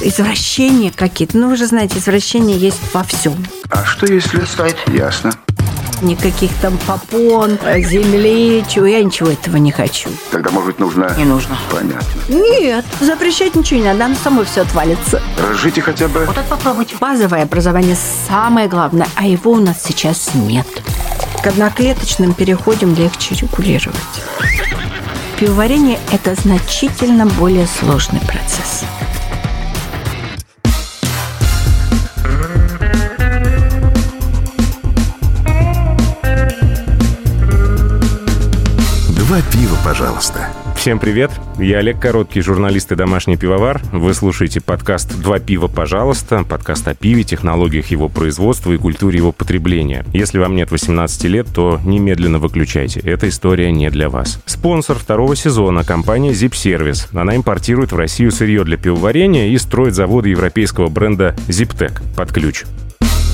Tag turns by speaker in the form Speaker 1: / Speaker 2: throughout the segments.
Speaker 1: Извращения какие-то. Ну, вы же знаете, извращения есть во всем.
Speaker 2: А что если...
Speaker 3: Стоит.
Speaker 2: Ясно.
Speaker 1: Никаких там попон, земли, чего. Я ничего этого не хочу.
Speaker 2: Тогда, может быть, нужно...
Speaker 3: Не нужно.
Speaker 2: Понятно.
Speaker 1: Нет, запрещать ничего не надо, оно само все отвалится.
Speaker 2: Разжите хотя бы...
Speaker 3: Вот это попробуйте.
Speaker 1: Базовое образование самое главное, а его у нас сейчас нет. К одноклеточным переходим легче регулировать. Пивоварение – это значительно более сложный процесс.
Speaker 4: Два пива, пожалуйста.
Speaker 5: Всем привет, я Олег Короткий, журналист и домашний пивовар. Вы слушаете подкаст «Два пива, пожалуйста», подкаст о пиве, технологиях его производства и культуре его потребления. Если вам нет 18 лет, то немедленно выключайте, эта история не для вас. Спонсор второго сезона – компания Zip Service. Она импортирует в Россию сырье для пивоварения и строит заводы европейского бренда Ziptec под ключ.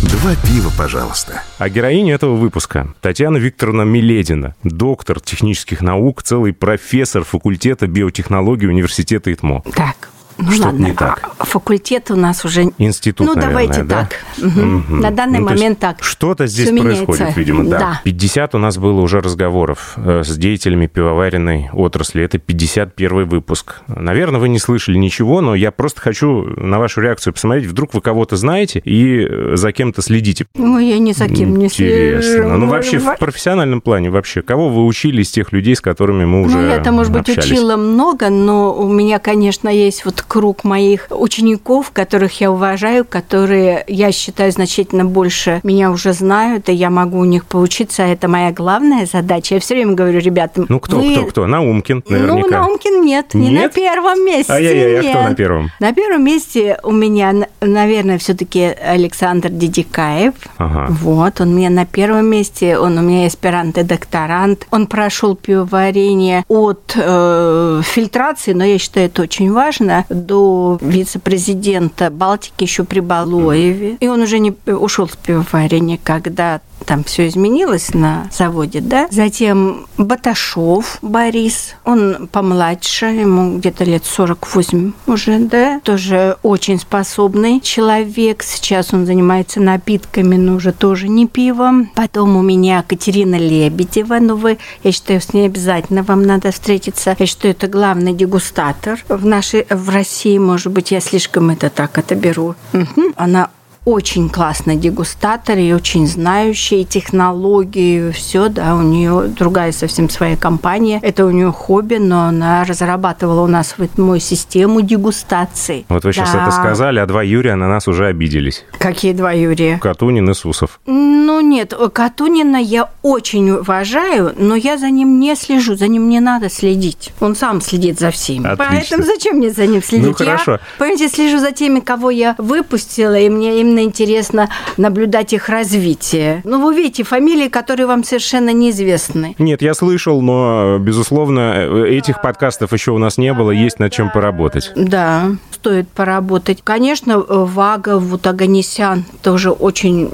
Speaker 4: Два пива, пожалуйста.
Speaker 5: А героиня этого выпуска – Татьяна Викторовна Миледина, доктор технических наук, целый профессор факультета биотехнологии университета ИТМО.
Speaker 1: Так, ну
Speaker 5: Что-то
Speaker 1: ладно,
Speaker 5: не так.
Speaker 1: а факультет у нас уже...
Speaker 5: Институт,
Speaker 1: Ну,
Speaker 5: наверное,
Speaker 1: давайте
Speaker 5: да?
Speaker 1: так. Мгм. На данный
Speaker 5: Ну,
Speaker 1: момент так.
Speaker 5: Что-то здесь
Speaker 1: Всё
Speaker 5: происходит,
Speaker 1: меняется.
Speaker 5: видимо, да.
Speaker 1: Да.
Speaker 5: 50 у нас было уже разговоров э, с деятелями пивоваренной отрасли. Это 51 выпуск. Наверное, вы не слышали ничего, но я просто хочу на вашу реакцию посмотреть. Вдруг вы кого-то знаете и э, за кем-то следите.
Speaker 1: Ну, я ни за кем не
Speaker 5: Интересно.
Speaker 1: слежу.
Speaker 5: Ну, вообще, в профессиональном плане вообще, кого вы учили из тех людей, с которыми мы уже
Speaker 1: Ну, я-то, может быть,
Speaker 5: общались?
Speaker 1: учила много, но у меня, конечно, есть вот круг моих учеников, которых я уважаю, которые, я считаю, значительно больше меня уже знают, и я могу у них поучиться. Это моя главная задача. Я все время говорю ребятам...
Speaker 5: Ну, кто,
Speaker 1: вы-
Speaker 5: кто, кто? Наумкин,
Speaker 1: Ну,
Speaker 5: наверняка.
Speaker 1: Наумкин нет, не на
Speaker 5: Нет?
Speaker 1: первом месте.
Speaker 5: А кто
Speaker 1: нет.
Speaker 5: на первом?
Speaker 1: На первом месте у меня, наверное, все-таки Александр Дидикаев.
Speaker 5: Ага.
Speaker 1: Вот, он у меня на первом месте, он у меня аспирант и докторант. Он прошел пивоварение от э, фильтрации, но я считаю, это очень важно, до вице-президента Балтики еще при Балуеве. И он уже не ушел с пивоварения, когда там все изменилось на заводе, да. Затем Баташов Борис, он помладше, ему где-то лет 48 уже, да. Тоже очень способный человек. Сейчас он занимается напитками, но уже тоже не пивом. Потом у меня Катерина Лебедева, ну вы, я считаю, с ней обязательно вам надо встретиться. Я считаю, это главный дегустатор в нашей, в России, может быть, я слишком это так это беру. Мгм. Она очень классный дегустатор и очень знающий технологии, все, да, у нее другая совсем своя компания. Это у нее хобби, но она разрабатывала у нас в мою систему дегустации.
Speaker 5: Вот вы сейчас
Speaker 1: Да.
Speaker 5: это сказали, а два Юрия на нас уже обиделись.
Speaker 1: Какие два Юрия?
Speaker 5: Катунин и Сусов.
Speaker 1: Ну нет, Катунина я очень уважаю, но я за ним не слежу, за ним не надо следить. Он сам следит за всеми.
Speaker 5: Отлично.
Speaker 1: Поэтому зачем мне за ним следить?
Speaker 5: Ну, хорошо.
Speaker 1: Я, понимаете, слежу за теми, кого я выпустила, и мне именно интересно наблюдать их развитие. Ну, вы видите, фамилии, которые вам совершенно неизвестны.
Speaker 5: Нет, я слышал, но, безусловно, этих подкастов еще у нас не было, есть над чем поработать.
Speaker 1: Да, стоит поработать. Конечно, Вага, вот Аганесян, тоже очень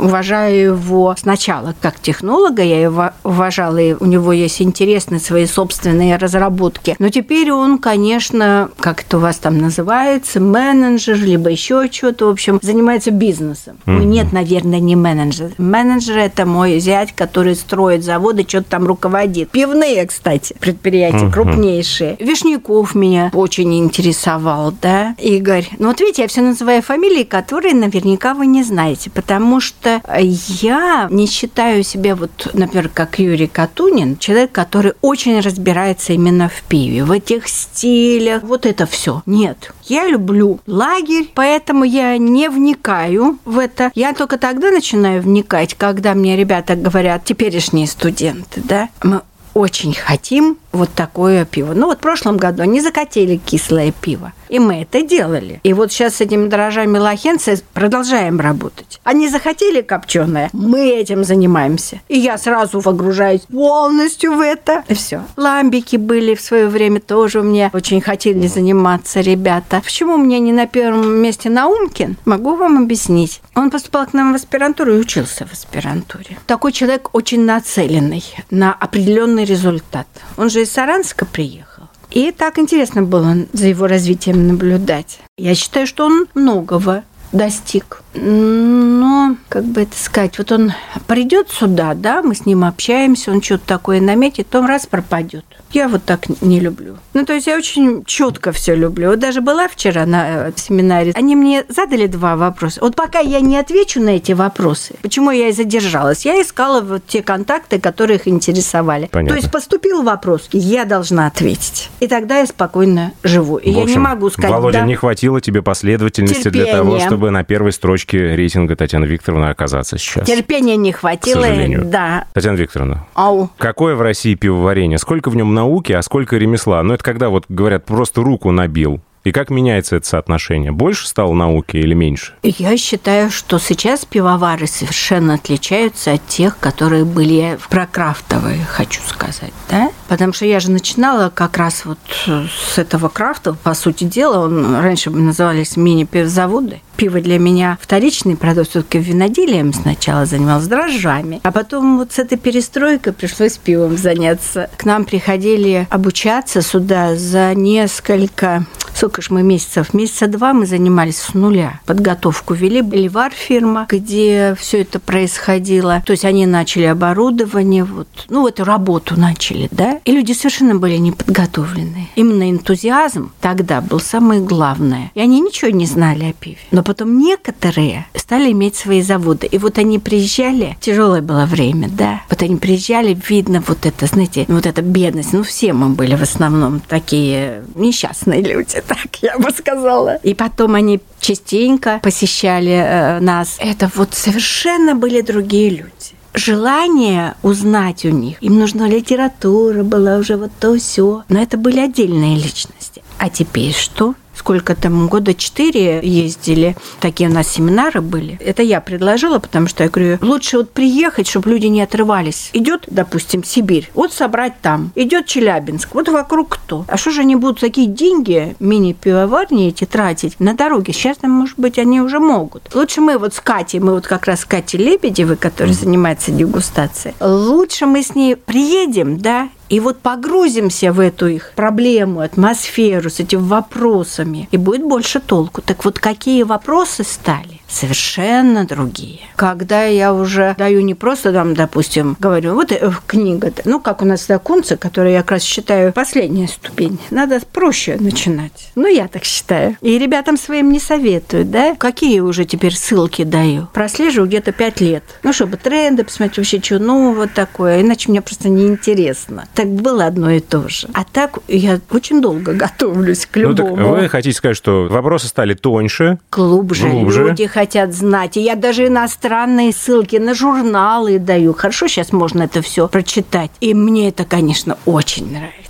Speaker 1: уважаю его сначала как технолога, я его уважала, и у него есть интересные свои собственные разработки. Но теперь он, конечно, как это у вас там называется, менеджер, либо еще что-то, в общем, занимается бизнесом. Ну, нет, наверное, не менеджер. Менеджер – это мой зять, который строит заводы, что-то там руководит. Пивные, кстати, предприятия крупнейшие. Вишняков меня очень интересовал, да, Игорь. Ну вот видите, я все называю фамилии, которые наверняка вы не знаете, потому что я не считаю себя вот, например, как Юрий Катунин, человек, который очень разбирается именно в пиве, в этих стилях, вот это все. Нет, я люблю лагерь, поэтому я не вникаю в это. Я только тогда начинаю вникать, когда мне ребята говорят, теперешние студенты, да, мы очень хотим вот такое пиво. Ну вот в прошлом году они закатили кислое пиво. И мы это делали. И вот сейчас с этими дрожжами лохенца продолжаем работать. Они захотели копченое, мы этим занимаемся. И я сразу погружаюсь полностью в это. И все. Ламбики были в свое время тоже меня очень хотели заниматься ребята. Почему меня не на первом месте Наумкин? Могу вам объяснить. Он поступал к нам в аспирантуру и учился в аспирантуре. Такой человек очень нацеленный на определенный результат. Он же из Саранска приехал. И так интересно было за его развитием наблюдать. Я считаю, что он многого достиг. Но, как бы это сказать, вот он придет сюда, да, мы с ним общаемся, он что-то такое наметит, потом раз пропадет. Я вот так не люблю. Ну, то есть я очень четко все люблю. Вот даже была вчера на э, семинаре. Они мне задали два вопроса. Вот пока я не отвечу на эти вопросы, почему я и задержалась, я искала вот те контакты, которые их интересовали.
Speaker 5: Понятно.
Speaker 1: То есть поступил вопрос, я должна ответить. И тогда я спокойно живу. И
Speaker 5: В
Speaker 1: я
Speaker 5: общем,
Speaker 1: не могу сказать,
Speaker 5: Володя,
Speaker 1: да,
Speaker 5: не хватило тебе последовательности для того,
Speaker 1: Терпения.
Speaker 5: Чтобы на первой строчке рейтинга Татьяны Викторовны оказаться сейчас.
Speaker 1: терпения не хватило.
Speaker 5: сожалению.
Speaker 1: Да.
Speaker 5: Татьяна Викторовна,
Speaker 1: Ау.
Speaker 5: какое в России пивоварение? Сколько в нем науки, а сколько ремесла? Ну, это когда вот говорят, просто руку набил. И как меняется это соотношение? Больше стало науки или меньше?
Speaker 1: Я считаю, что сейчас пивовары совершенно отличаются от тех, которые были прокрафтовые, хочу сказать, да? Потому что я же начинала как раз вот с этого крафта, по сути дела, он раньше бы назывались мини-пивзаводы. Пиво для меня вторичный продукт, все-таки виноделием сначала занималась, дрожжами. А потом вот с этой перестройкой пришлось пивом заняться. К нам приходили обучаться сюда за несколько сколько ж мы месяцев? Месяца два мы занимались с нуля. Подготовку вели. Боливар фирма, где все это происходило. То есть они начали оборудование, вот, ну, эту работу начали, да? И люди совершенно были неподготовленные. Именно энтузиазм тогда был самое главное. И они ничего не знали о пиве. Но потом некоторые стали иметь свои заводы. И вот они приезжали, тяжелое было время, да. Вот они приезжали, видно вот это, знаете, вот эта бедность. Ну, все мы были в основном такие несчастные люди, так я бы сказала. И потом они частенько посещали э, нас. Это вот совершенно были другие люди желание узнать у них. Им нужна литература была уже вот то все. Но это были отдельные личности. А теперь что? Сколько там, года четыре ездили, такие у нас семинары были. Это я предложила, потому что я говорю, лучше вот приехать, чтобы люди не отрывались. Идет, допустим, Сибирь, вот собрать там. Идет Челябинск, вот вокруг кто. А что же они будут такие деньги, мини-пивоварни эти тратить на дороге? Сейчас, там, может быть, они уже могут. Лучше мы вот с Катей, мы вот как раз с Катей Лебедевой, которая занимается дегустацией, лучше мы с ней приедем, да, и вот погрузимся в эту их проблему, атмосферу с этими вопросами, и будет больше толку. Так вот, какие вопросы стали? Совершенно другие. Когда я уже даю не просто там, допустим, говорю, вот э, книга, ну, как у нас Дакунца, которую я как раз считаю последняя ступень. Надо проще начинать. Ну, я так считаю. И ребятам своим не советую, да? Какие уже теперь ссылки даю? Прослеживаю где-то пять лет. Ну, чтобы тренды посмотреть вообще, что нового такое. Иначе мне просто неинтересно. Так было одно и то же. А так я очень долго готовлюсь к
Speaker 5: Ну, так
Speaker 1: любому.
Speaker 5: вы хотите сказать, что вопросы стали тоньше,
Speaker 1: Глубже.
Speaker 5: Глубже.
Speaker 1: Люди хотят знать. И я даже иностранные ссылки на журналы даю. Хорошо, сейчас можно это все прочитать. И мне это, конечно, очень нравится.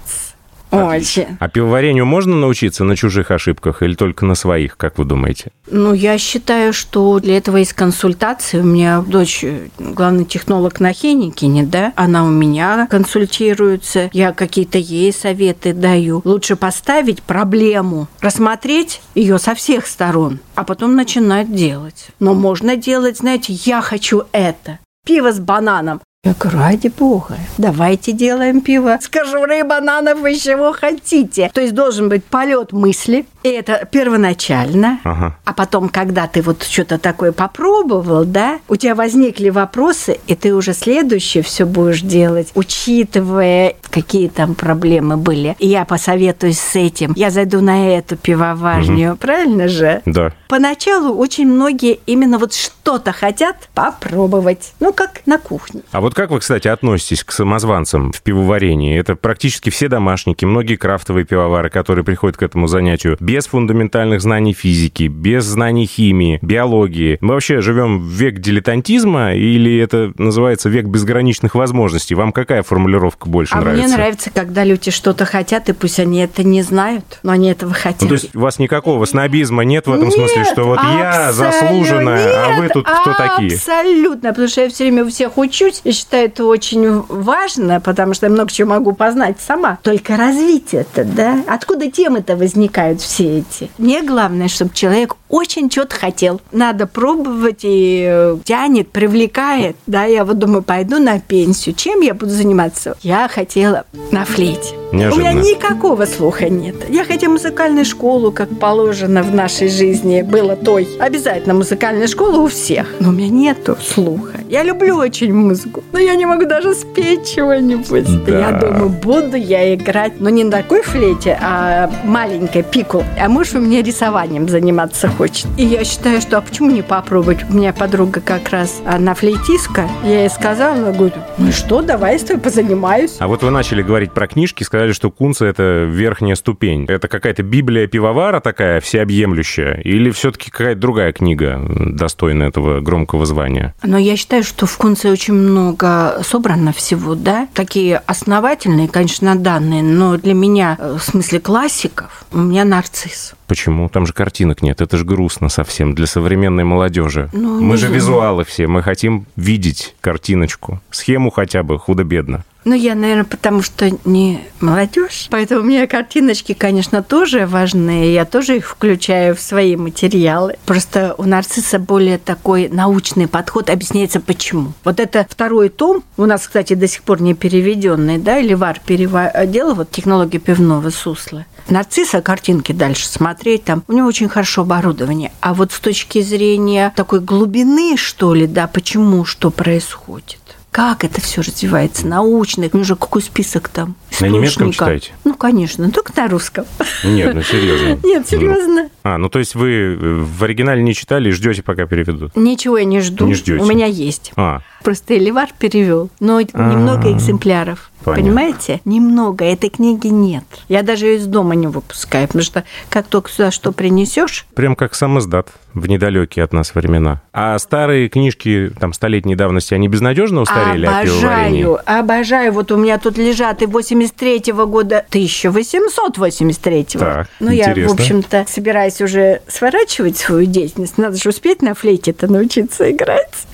Speaker 1: Очень.
Speaker 5: а пивоварению можно научиться на чужих ошибках или только на своих, как вы думаете?
Speaker 1: Ну, я считаю, что для этого есть консультации. У меня дочь главный технолог на Хеникине, да, она у меня консультируется, я какие-то ей советы даю. Лучше поставить проблему, рассмотреть ее со всех сторон, а потом начинать делать. Но можно делать, знаете, я хочу это. Пиво с бананом. Я говорю, ради бога, давайте делаем пиво с кожурой бананов, вы чего хотите. То есть должен быть полет мысли, и это первоначально.
Speaker 5: Ага.
Speaker 1: А потом, когда ты вот что-то такое попробовал, да, у тебя возникли вопросы, и ты уже следующее все будешь делать, учитывая, какие там проблемы были. И я посоветуюсь с этим. Я зайду на эту пивоварню, правильно же?
Speaker 5: Да.
Speaker 1: Поначалу очень многие именно вот что-то хотят попробовать. Ну, как на кухне.
Speaker 5: А вот как вы, кстати, относитесь к самозванцам в пивоварении? Это практически все домашники, многие крафтовые пивовары, которые приходят к этому занятию без фундаментальных знаний физики, без знаний химии, биологии. Мы вообще живем в век дилетантизма или это называется век безграничных возможностей? Вам какая формулировка больше
Speaker 1: а
Speaker 5: нравится?
Speaker 1: мне нравится, когда люди что-то хотят, и пусть они это не знают, но они этого хотят.
Speaker 5: Ну, то есть у вас никакого снобизма нет в этом
Speaker 1: Нет,
Speaker 5: смысле, что вот я заслуженная, а вы
Speaker 1: нет,
Speaker 5: тут кто такие?
Speaker 1: Абсолютно, потому что я все время у всех учусь, считаю это очень важно, потому что я много чего могу познать сама. Только развить это, да? Откуда темы-то возникают все эти? Мне главное, чтобы человек очень что-то хотел. Надо пробовать и э, тянет, привлекает. Да, я вот думаю, пойду на пенсию. Чем я буду заниматься? Я хотела на флейте.
Speaker 5: Неожиданно.
Speaker 1: У меня никакого слуха нет. Я хотя музыкальную школу, как положено в нашей жизни, было той. Обязательно музыкальная школа у всех. Но у меня нету слуха. Я люблю очень музыку, но я не могу даже спеть чего-нибудь.
Speaker 5: Да.
Speaker 1: Я думаю, буду я играть, но не на такой флейте, а маленькой пику. А муж у меня рисованием заниматься хочет. И я считаю, что а почему не попробовать? У меня подруга как раз, она флейтистка. Я ей сказала, она говорит, ну что, давай с тобой позанимаюсь.
Speaker 5: А вот вы начали говорить про книжки, сказали, что кунца — это верхняя ступень. Это какая-то библия пивовара такая, всеобъемлющая? Или все-таки какая-то другая книга, достойна этого громкого звания?
Speaker 1: Но я считаю, что в Кунце очень много собрано всего, да. Такие основательные, конечно, данные, но для меня, э, в смысле классиков, у меня нарцисс.
Speaker 5: Почему? Там же картинок нет. Это же грустно совсем для современной молодежи.
Speaker 1: Ну,
Speaker 5: мы же
Speaker 1: знаю.
Speaker 5: визуалы все. Мы хотим видеть картиночку. Схему хотя бы, худо-бедно.
Speaker 1: Ну, я, наверное, потому что не молодежь. Поэтому мне картиночки, конечно, тоже важны. Я тоже их включаю в свои материалы. Просто у нарцисса более такой научный подход. Объясняется, почему. Вот это второй том, у нас, кстати, до сих пор не переведенный, да, или ВАР переводил, вот технологии пивного сусла. Нарцисса картинки дальше смотреть, там у него очень хорошо оборудование. А вот с точки зрения такой глубины, что ли, да, почему, что происходит. Как это все развивается? Научно. Ну же какой список там?
Speaker 5: На немецком читаете?
Speaker 1: Ну, конечно, только на русском.
Speaker 5: Нет, ну серьезно.
Speaker 1: Нет, серьезно.
Speaker 5: А, ну то есть вы э, в оригинале не читали и ждете, пока переведут?
Speaker 1: Ничего я не жду.
Speaker 5: Не ждете?
Speaker 1: У меня есть.
Speaker 5: А,
Speaker 1: Просто Эливар перевел, но немного
Speaker 5: А,
Speaker 1: экземпляров.
Speaker 5: Понятно.
Speaker 1: Понимаете? Немного. Этой книги нет. Я даже ее из дома не выпускаю, потому что как только сюда что принесешь,
Speaker 5: прям как сам издат в недалекие от нас времена. А старые книжки, там, столетней давности, они безнадежно устарели о пивоварении?
Speaker 1: обожаю, обожаю. Вот у меня тут лежат и 83-го года, 1883-го.
Speaker 5: Так,
Speaker 1: ну, я,
Speaker 5: интересно.
Speaker 1: в общем-то, собираюсь уже сворачивать свою деятельность. Надо же успеть на флейте-то научиться играть.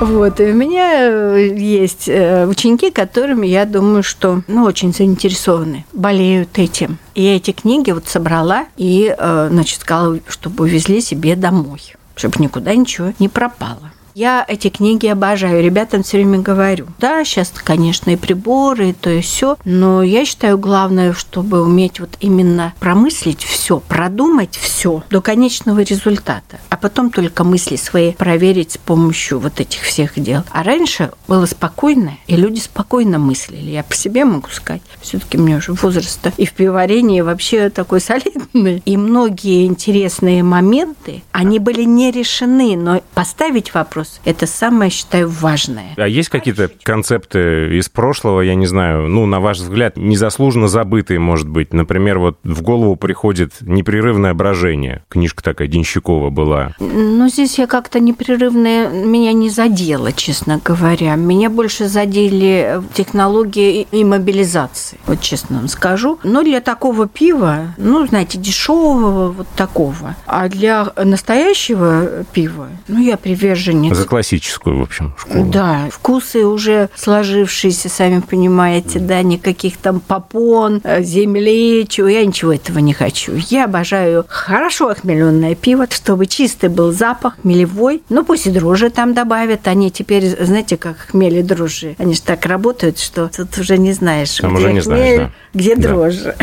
Speaker 1: Вот, и у меня э, есть э, ученики, которыми я думаю, что, ну, очень заинтересованы, болеют этим. И я эти книги вот собрала и, э, значит, сказала, чтобы увезли себе домой, чтобы никуда ничего не пропало. Я эти книги обожаю, ребятам все время говорю. Да, сейчас, конечно, и приборы, и то и все, но я считаю, главное, чтобы уметь вот именно промыслить все, продумать все до конечного результата, а потом только мысли свои проверить с помощью вот этих всех дел. А раньше было спокойно, и люди спокойно мыслили. Я по себе могу сказать. Все-таки мне уже возраст и в пивоварении вообще такой солидный. И многие интересные моменты, они были не решены, но поставить вопрос – это самое, считаю, важное.
Speaker 5: А есть какие-то концепты из прошлого, я не знаю, ну, на ваш взгляд, незаслуженно забытые, может быть? Например, вот в голову приходит «Непрерывное брожение». Книжка такая Денщикова была.
Speaker 1: Но здесь я как-то непрерывно меня не задела, честно говоря. Меня больше задели технологии и мобилизации, вот честно вам скажу. Но для такого пива, ну, знаете, дешевого вот такого. А для настоящего пива, ну, я приверженец
Speaker 5: За классическую, в общем, школу.
Speaker 1: Да, вкусы уже сложившиеся, сами понимаете, да, никаких там попон, э, земли, чего, я ничего этого не хочу. Я обожаю хорошо охмеленное пиво, чтобы чистый был запах, хмелевой, ну пусть и дрожжи там добавят, они теперь, знаете, как хмели дрожжи, они же так работают, что тут уже не знаешь,
Speaker 5: Там
Speaker 1: где
Speaker 5: уже не знаешь,
Speaker 1: хмель,
Speaker 5: да.
Speaker 1: где
Speaker 5: Да.
Speaker 1: дрожжи.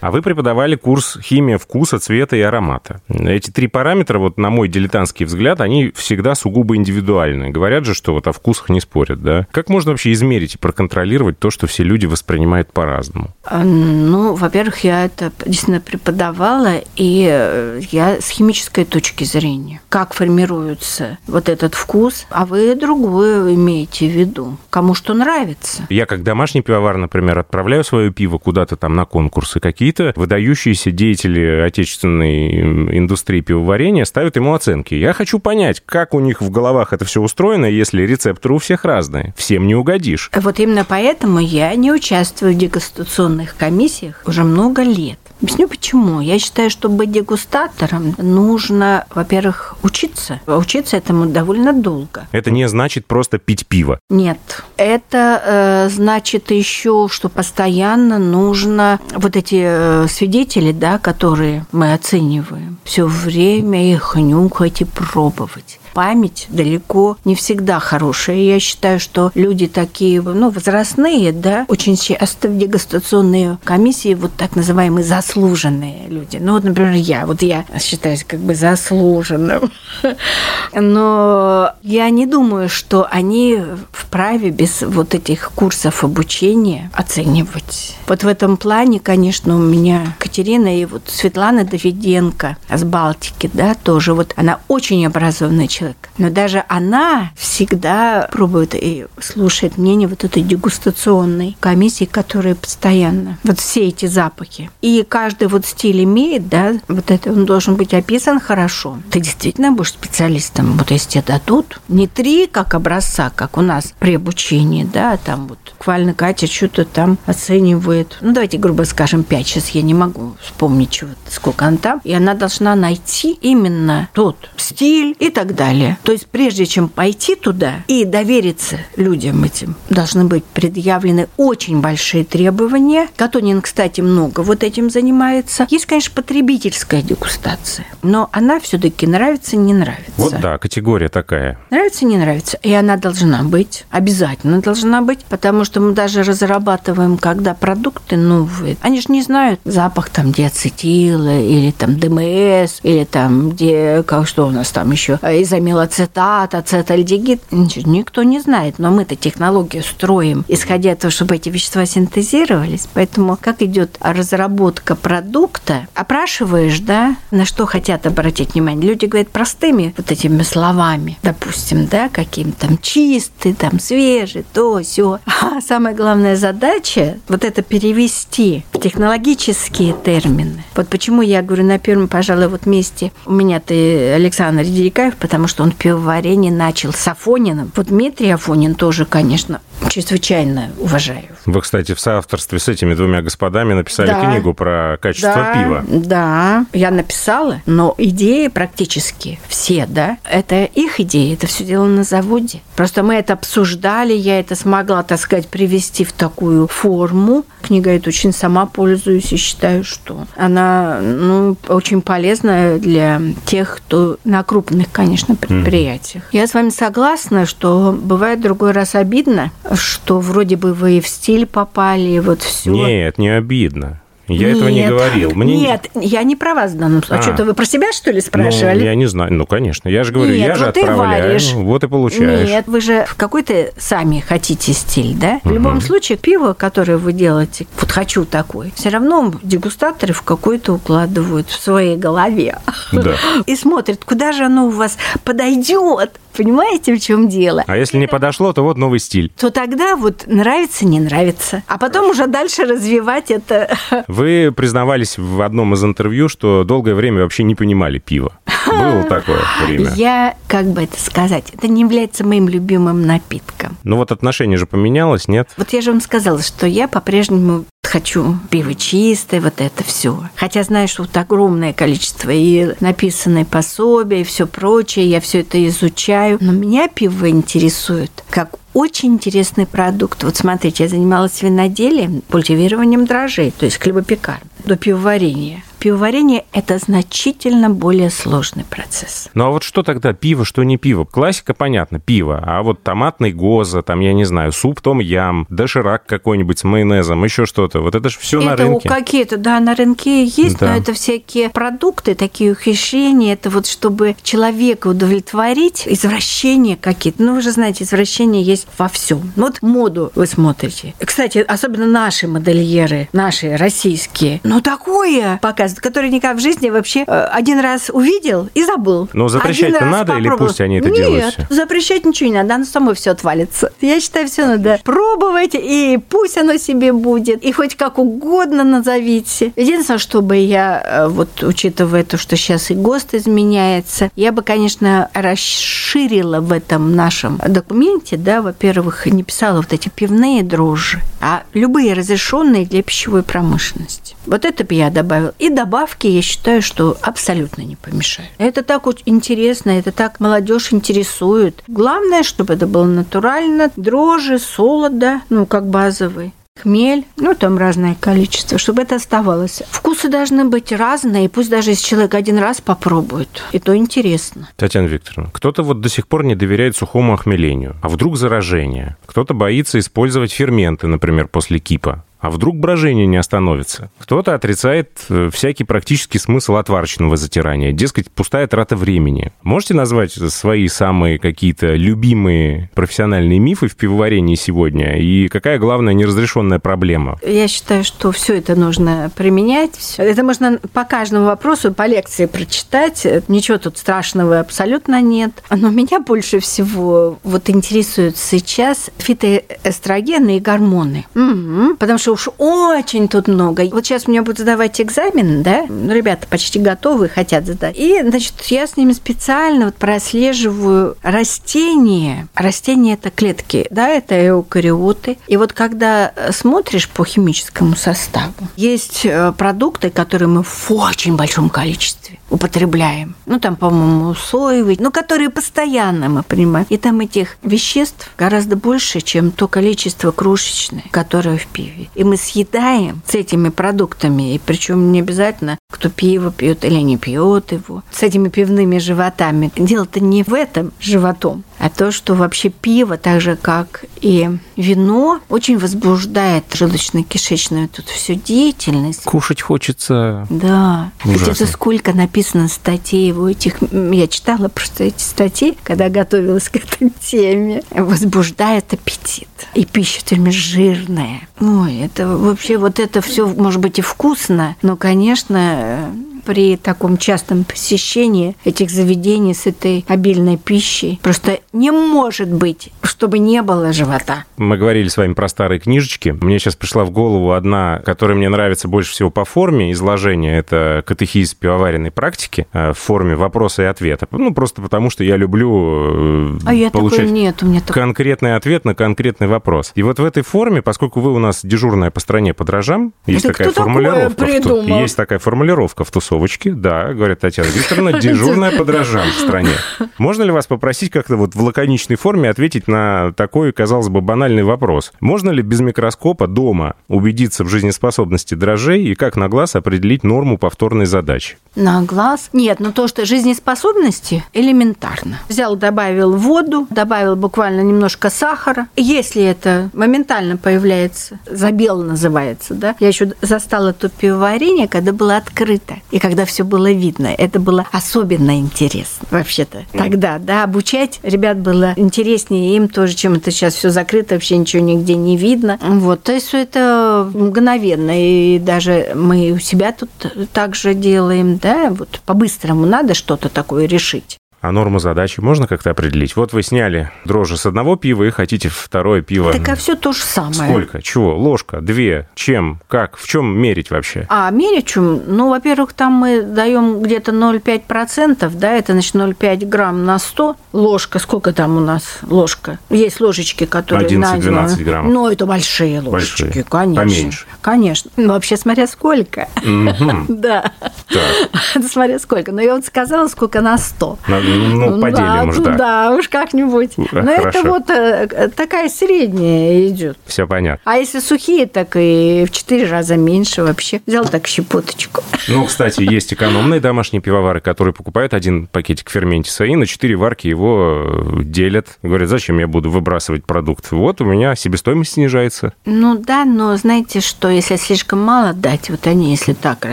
Speaker 5: А вы преподавали курс «Химия вкуса, цвета и аромата». Эти три параметра, вот на мой дилетантский взгляд, они всегда сугубо индивидуальны. Говорят же, что вот о вкусах не спорят, да? Как можно вообще измерить и проконтролировать то, что все люди воспринимают по-разному?
Speaker 1: А, Ну, во-первых, я это действительно преподавала, и э, я с химической точки зрения. Как формируется вот этот вкус, а вы другое имеете в виду. Кому что нравится.
Speaker 5: Я как домашний пивовар, например, отправляю свое пиво куда-то там на конкурсы. Какие-то выдающиеся деятели отечественной индустрии пивоварения ставят ему оценки. Я хочу понять, как у них в головах это все устроено, если рецепторы у всех разные. Всем не угодишь.
Speaker 1: Вот именно поэтому я не участвую в дегустационных комиссиях уже много лет. Объясню почему. Я считаю, что быть дегустатором нужно, во-первых, учиться. Учиться этому довольно долго.
Speaker 5: Это не значит просто пить пиво.
Speaker 1: Нет. Это э, значит еще, что постоянно нужно вот эти э, свидетели, да, которые мы оцениваем, все время их нюхать и пробовать память далеко не всегда хорошая. Я считаю, что люди такие, ну, возрастные, да, очень часто в дегустационные комиссии вот так называемые заслуженные люди. Ну, вот, например, я. Вот я считаюсь как бы заслуженным. Но я не думаю, что они вправе без вот этих курсов обучения оценивать. Вот в этом плане, конечно, у меня Катерина и вот Светлана Давиденко с Балтики, да, тоже вот она очень образованный человек человек. Но даже она всегда пробует и слушает мнение вот этой дегустационной комиссии, которая постоянно, вот все эти запахи. И каждый вот стиль имеет, да, вот это он должен быть описан хорошо. Ты действительно будешь специалистом, вот если тебе дадут не три как образца, как у нас при обучении, да, там вот буквально Катя что-то там оценивает, ну давайте грубо скажем пять, сейчас я не могу вспомнить чего сколько она там, и она должна найти именно тот стиль и так далее далее. То есть прежде чем пойти туда и довериться людям этим, должны быть предъявлены очень большие требования. Катонин, кстати, много вот этим занимается. Есть, конечно, потребительская дегустация, но она все-таки нравится, не нравится.
Speaker 5: Вот да, категория такая.
Speaker 1: Нравится, не нравится. И она должна быть, обязательно должна быть, потому что мы даже разрабатываем, когда продукты новые, они же не знают запах там диацетила или там ДМС, или там где, как что у нас там еще, из амилоцитат, ацетальдегид, никто не знает. Но мы-то технологию строим, исходя от того, чтобы эти вещества синтезировались. Поэтому как идет разработка продукта, опрашиваешь, да, на что хотят обратить внимание. Люди говорят простыми вот этими словами, допустим, да, каким там чистый, там свежий, то, все. А самая главная задача вот это перевести в технологические термины. Вот почему я говорю на первом, пожалуй, вот месте у меня ты Александр Дерикаев, потому что он пивоварение начал с Афониным. Вот Дмитрий Афонин тоже, конечно, чрезвычайно уважаю.
Speaker 5: Вы, кстати, в соавторстве с этими двумя господами написали
Speaker 1: Да.
Speaker 5: книгу про качество
Speaker 1: да,
Speaker 5: пива.
Speaker 1: Да, я написала, но идеи практически все, да, это их идеи, это все дело на заводе. Просто мы это обсуждали, я это смогла, так сказать, привести в такую форму. Книга эта очень сама пользуюсь и считаю, что она ну, очень полезна для тех, кто на крупных, конечно, предприятиях. Я с вами согласна, что бывает другой раз обидно, что вроде бы вы в стиль попали, вот все.
Speaker 5: Нет, не обидно. Я этого не
Speaker 1: Нет.
Speaker 5: говорил. Мне...
Speaker 1: Нет, я не про вас в данном случае. А,
Speaker 5: А.
Speaker 1: что-то вы про себя, что ли,
Speaker 5: Ну,
Speaker 1: спрашивали?
Speaker 5: я не знаю. Ну, конечно. Я же говорю,
Speaker 1: Нет,
Speaker 5: я же
Speaker 1: вот ты
Speaker 5: отправляю.
Speaker 1: варишь.
Speaker 5: Вот и получаешь.
Speaker 1: Нет, вы же в какой-то сами хотите стиль, да? В любом случае, пиво, которое вы делаете, вот хочу такой, все равно дегустаторы в какой-то укладывают в своей голове.
Speaker 5: Да.
Speaker 1: И смотрят, куда же оно у вас подойдет. Понимаете, в чем дело?
Speaker 5: А если не подошло, то вот новый стиль.
Speaker 1: То тогда вот нравится, не нравится. А потом уже дальше развивать это.
Speaker 5: Вы признавались в одном из интервью, что долгое время вообще не понимали пива. Было такое время.
Speaker 1: Я, как бы это сказать, это не является моим любимым напитком.
Speaker 5: Ну вот отношение же поменялось, нет?
Speaker 1: Вот я же вам сказала, что я по-прежнему хочу пиво чистое, вот это все. Хотя знаю, что вот огромное количество и написанные пособия, и все прочее, я все это изучаю. Но меня пиво интересует как очень интересный продукт. Вот смотрите, я занималась виноделием, культивированием дрожжей, то есть хлебопекаром, до пивоварения. Пивоварение – это значительно более сложный процесс.
Speaker 5: Ну а вот что тогда пиво, что не пиво? Классика, понятно, пиво. А вот томатный гоза, там, я не знаю, суп том ям, доширак какой-нибудь с майонезом, еще что-то. Вот это же все на
Speaker 1: это
Speaker 5: рынке.
Speaker 1: какие-то, да, на рынке есть,
Speaker 5: Да.
Speaker 1: но это всякие продукты, такие ухищрения, это вот чтобы человека удовлетворить, извращения какие-то. Ну, вы же знаете, извращения есть во всем. Вот моду вы смотрите. Кстати, особенно наши модельеры, наши российские, ну, такое показывают. которые никогда в жизни вообще э, один раз увидел и забыл.
Speaker 5: Но запрещать-то надо или пусть они это
Speaker 1: Нет,
Speaker 5: делают всё?
Speaker 1: запрещать ничего не надо, оно само все отвалится. Я считаю, все надо пробовать, и пусть оно себе будет, и хоть как угодно назовите. Единственное, чтобы я, э, вот учитывая то, что сейчас и ГОСТ изменяется, я бы, конечно, расширила в этом нашем документе, да, во-первых, не писала вот эти пивные дрожжи, а любые разрешенные для пищевой промышленности. Вот это бы я добавила. И добавки, я считаю, что абсолютно не помешают. Это так очень интересно, это так молодежь интересует. Главное, чтобы это было натурально, дрожжи, солода, ну, как базовый. Хмель, ну там разное количество, чтобы это оставалось. Вкусы должны быть разные, и пусть даже если человек один раз попробует, и то интересно.
Speaker 5: Татьяна Викторовна, кто-то вот до сих пор не доверяет сухому охмелению, а вдруг заражение. Кто-то боится использовать ферменты, например, после кипа. А вдруг брожение не остановится? Кто-то отрицает э, всякий практический смысл отварочного затирания. Дескать, пустая трата времени. Можете назвать свои самые какие-то любимые профессиональные мифы в пивоварении сегодня? И какая главная неразрешенная проблема?
Speaker 1: Я считаю, что все это нужно применять. Это можно по каждому вопросу по лекции прочитать. Ничего тут страшного абсолютно нет. Но меня больше всего вот интересуют сейчас фитоэстрогены и гормоны. Мгм. Потому что уж очень тут много. Вот сейчас меня будут сдавать экзамен, да? Ну, Ребята почти готовы, хотят сдать. И, значит, я с ними специально вот прослеживаю растения. Растения – это клетки, да, это эукариоты. И вот когда э, смотришь по химическому составу, есть э, продукты, которые мы в очень большом количестве употребляем. Ну, там, по-моему, соевый, но которые постоянно мы принимаем. И там этих веществ гораздо больше, чем то количество крошечное, которое в пиве. И мы съедаем с этими продуктами, и причем не обязательно, кто пиво пьет или не пьет его, с этими пивными животами. Дело-то не в этом животом, а то, что вообще пиво, так же как и вино, очень возбуждает желудочно-кишечную тут всю деятельность.
Speaker 5: Кушать хочется...
Speaker 1: Да.
Speaker 5: Ужасно.
Speaker 1: Это сколько написано статей у этих... Я читала просто эти статьи, когда готовилась к этой теме. Возбуждает аппетит. И пища теми жирная. Ой, это вообще вот это все может быть и вкусно, но, конечно, при таком частом посещении этих заведений с этой обильной пищей просто не может быть, чтобы не было живота.
Speaker 5: Мы говорили с вами про старые книжечки. Мне сейчас пришла в голову одна, которая мне нравится больше всего по форме изложения. Это катехиз пивоваренной практики э, в форме вопроса и ответа. Ну, просто потому, что я люблю э,
Speaker 1: А я
Speaker 5: получать
Speaker 1: такой нет, у меня такой...
Speaker 5: конкретный ответ на конкретный вопрос. И вот в этой форме, поскольку вы у нас дежурная по стране по дрожжам, есть
Speaker 1: Это
Speaker 5: такая формулировка. в ту-? Есть такая формулировка в тусовочке, да, говорит Татьяна Викторовна, дежурная по дрожжам в стране. Можно ли вас попросить как-то вот в лаконичной форме ответить на такой, казалось бы, банальный вопрос? Можно ли без микроскопа дома убедиться в жизнеспособности дрожжей и как на глаз определить норму повторной задачи?
Speaker 1: На глаз? Нет, ну то, что жизнеспособности элементарно. Взял, добавил воду, добавил буквально немножко сахара. Если это моментально появляется, забел называется, да. Я еще застала то пивоварение, когда было открыто, и когда все было видно. Это было особенно интересно вообще-то. Тогда, да, обучать ребят было интереснее им тоже, чем это сейчас все закрыто, вообще ничего нигде не видно. Вот, то есть это мгновенно, и даже мы у себя тут также делаем, да, вот по-быстрому надо что-то такое решить.
Speaker 5: А норму задачи можно как-то определить? Вот вы сняли дрожжи с одного пива и хотите второе пиво.
Speaker 1: Так а все то же самое.
Speaker 5: Сколько? Чего? Ложка? Две? Чем? Как? В чем мерить вообще?
Speaker 1: А меричум, ну, во-первых, там мы даем где-то 0,5%, да, это значит 0,5 грамм на 100. Ложка, сколько там у нас ложка? Есть ложечки, которые
Speaker 5: 11-12
Speaker 1: названы.
Speaker 5: граммов.
Speaker 1: Ну, это большие ложечки,
Speaker 5: Большие.
Speaker 1: конечно.
Speaker 5: Поменьше.
Speaker 1: Конечно. Ну, вообще, смотря сколько. Да. Смотря сколько. Но я вот сказала, сколько на 100.
Speaker 5: На- Ну, поделим
Speaker 1: да,
Speaker 5: уж, да.
Speaker 1: да, уж как-нибудь.
Speaker 5: А,
Speaker 1: Но это вот э, такая средняя идет.
Speaker 5: Все понятно.
Speaker 1: А если сухие, так и в четыре раза меньше вообще. Взял так щепоточку.
Speaker 5: Ну, кстати, есть экономные домашние пивовары, которые покупают один пакетик ферментиса и на 4 варки его э, делят. Говорят, зачем я буду выбрасывать продукт? Вот у меня себестоимость снижается.
Speaker 1: Ну да, но знаете что, если слишком мало дать, вот они, если так,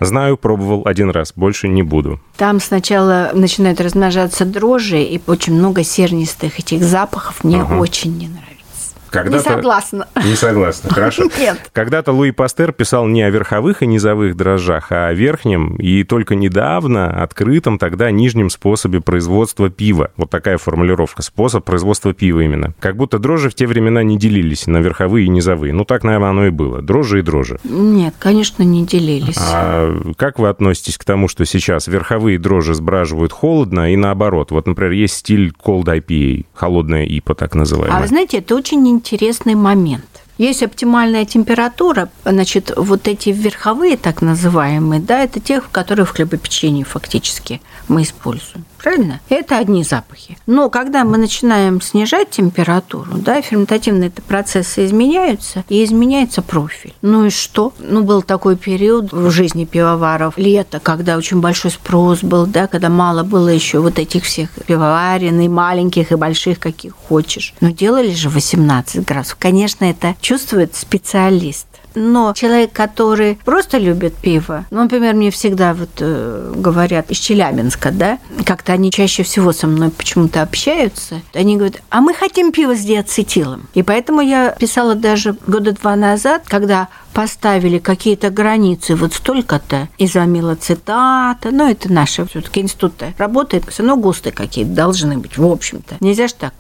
Speaker 5: Знаю, пробовал один раз, больше не буду.
Speaker 1: там сначала начинают размножаться дрожжи, и очень много сернистых этих запахов мне
Speaker 5: Ага.
Speaker 1: очень не нравится. Не согласна.
Speaker 5: Не согласна, хорошо.
Speaker 1: Нет.
Speaker 5: Когда-то Луи Пастер писал не о верховых и низовых дрожжах, а о верхнем и только недавно открытом тогда нижнем способе производства пива. Вот такая формулировка. Способ производства пива именно. Как будто дрожжи в те времена не делились на верховые и низовые. Ну, так, наверное, оно и было. Дрожжи и дрожжи.
Speaker 1: Нет, конечно, не делились.
Speaker 5: А как вы относитесь к тому, что сейчас верховые дрожжи сбраживают холодно и наоборот? Вот, например, есть стиль cold IPA, холодная ИПА так называемая.
Speaker 1: А вы знаете, это очень интересный момент. Есть оптимальная температура, значит, вот эти верховые, так называемые, да, это тех, которые в хлебопечении фактически мы используем. Правильно? Это одни запахи. Но когда мы начинаем снижать температуру, да, ферментативные процессы изменяются, и изменяется профиль. Ну и что? Ну, был такой период в жизни пивоваров, лето, когда очень большой спрос был, да, когда мало было еще вот этих всех пивоварен, и маленьких, и больших, каких хочешь. Но делали же 18 градусов. Конечно, это чувствует специалист. Но человек, который просто любит пиво, ну, например, мне всегда вот э, говорят из Челябинска, да, как-то они чаще всего со мной почему-то общаются, они говорят, а мы хотим пиво с диацетилом. И поэтому я писала даже года два назад, когда поставили какие-то границы, вот столько-то изомилоцитата, ну, это наши все-таки институты работает, все равно ГОСТы какие-то должны быть, в общем-то. Нельзя же так.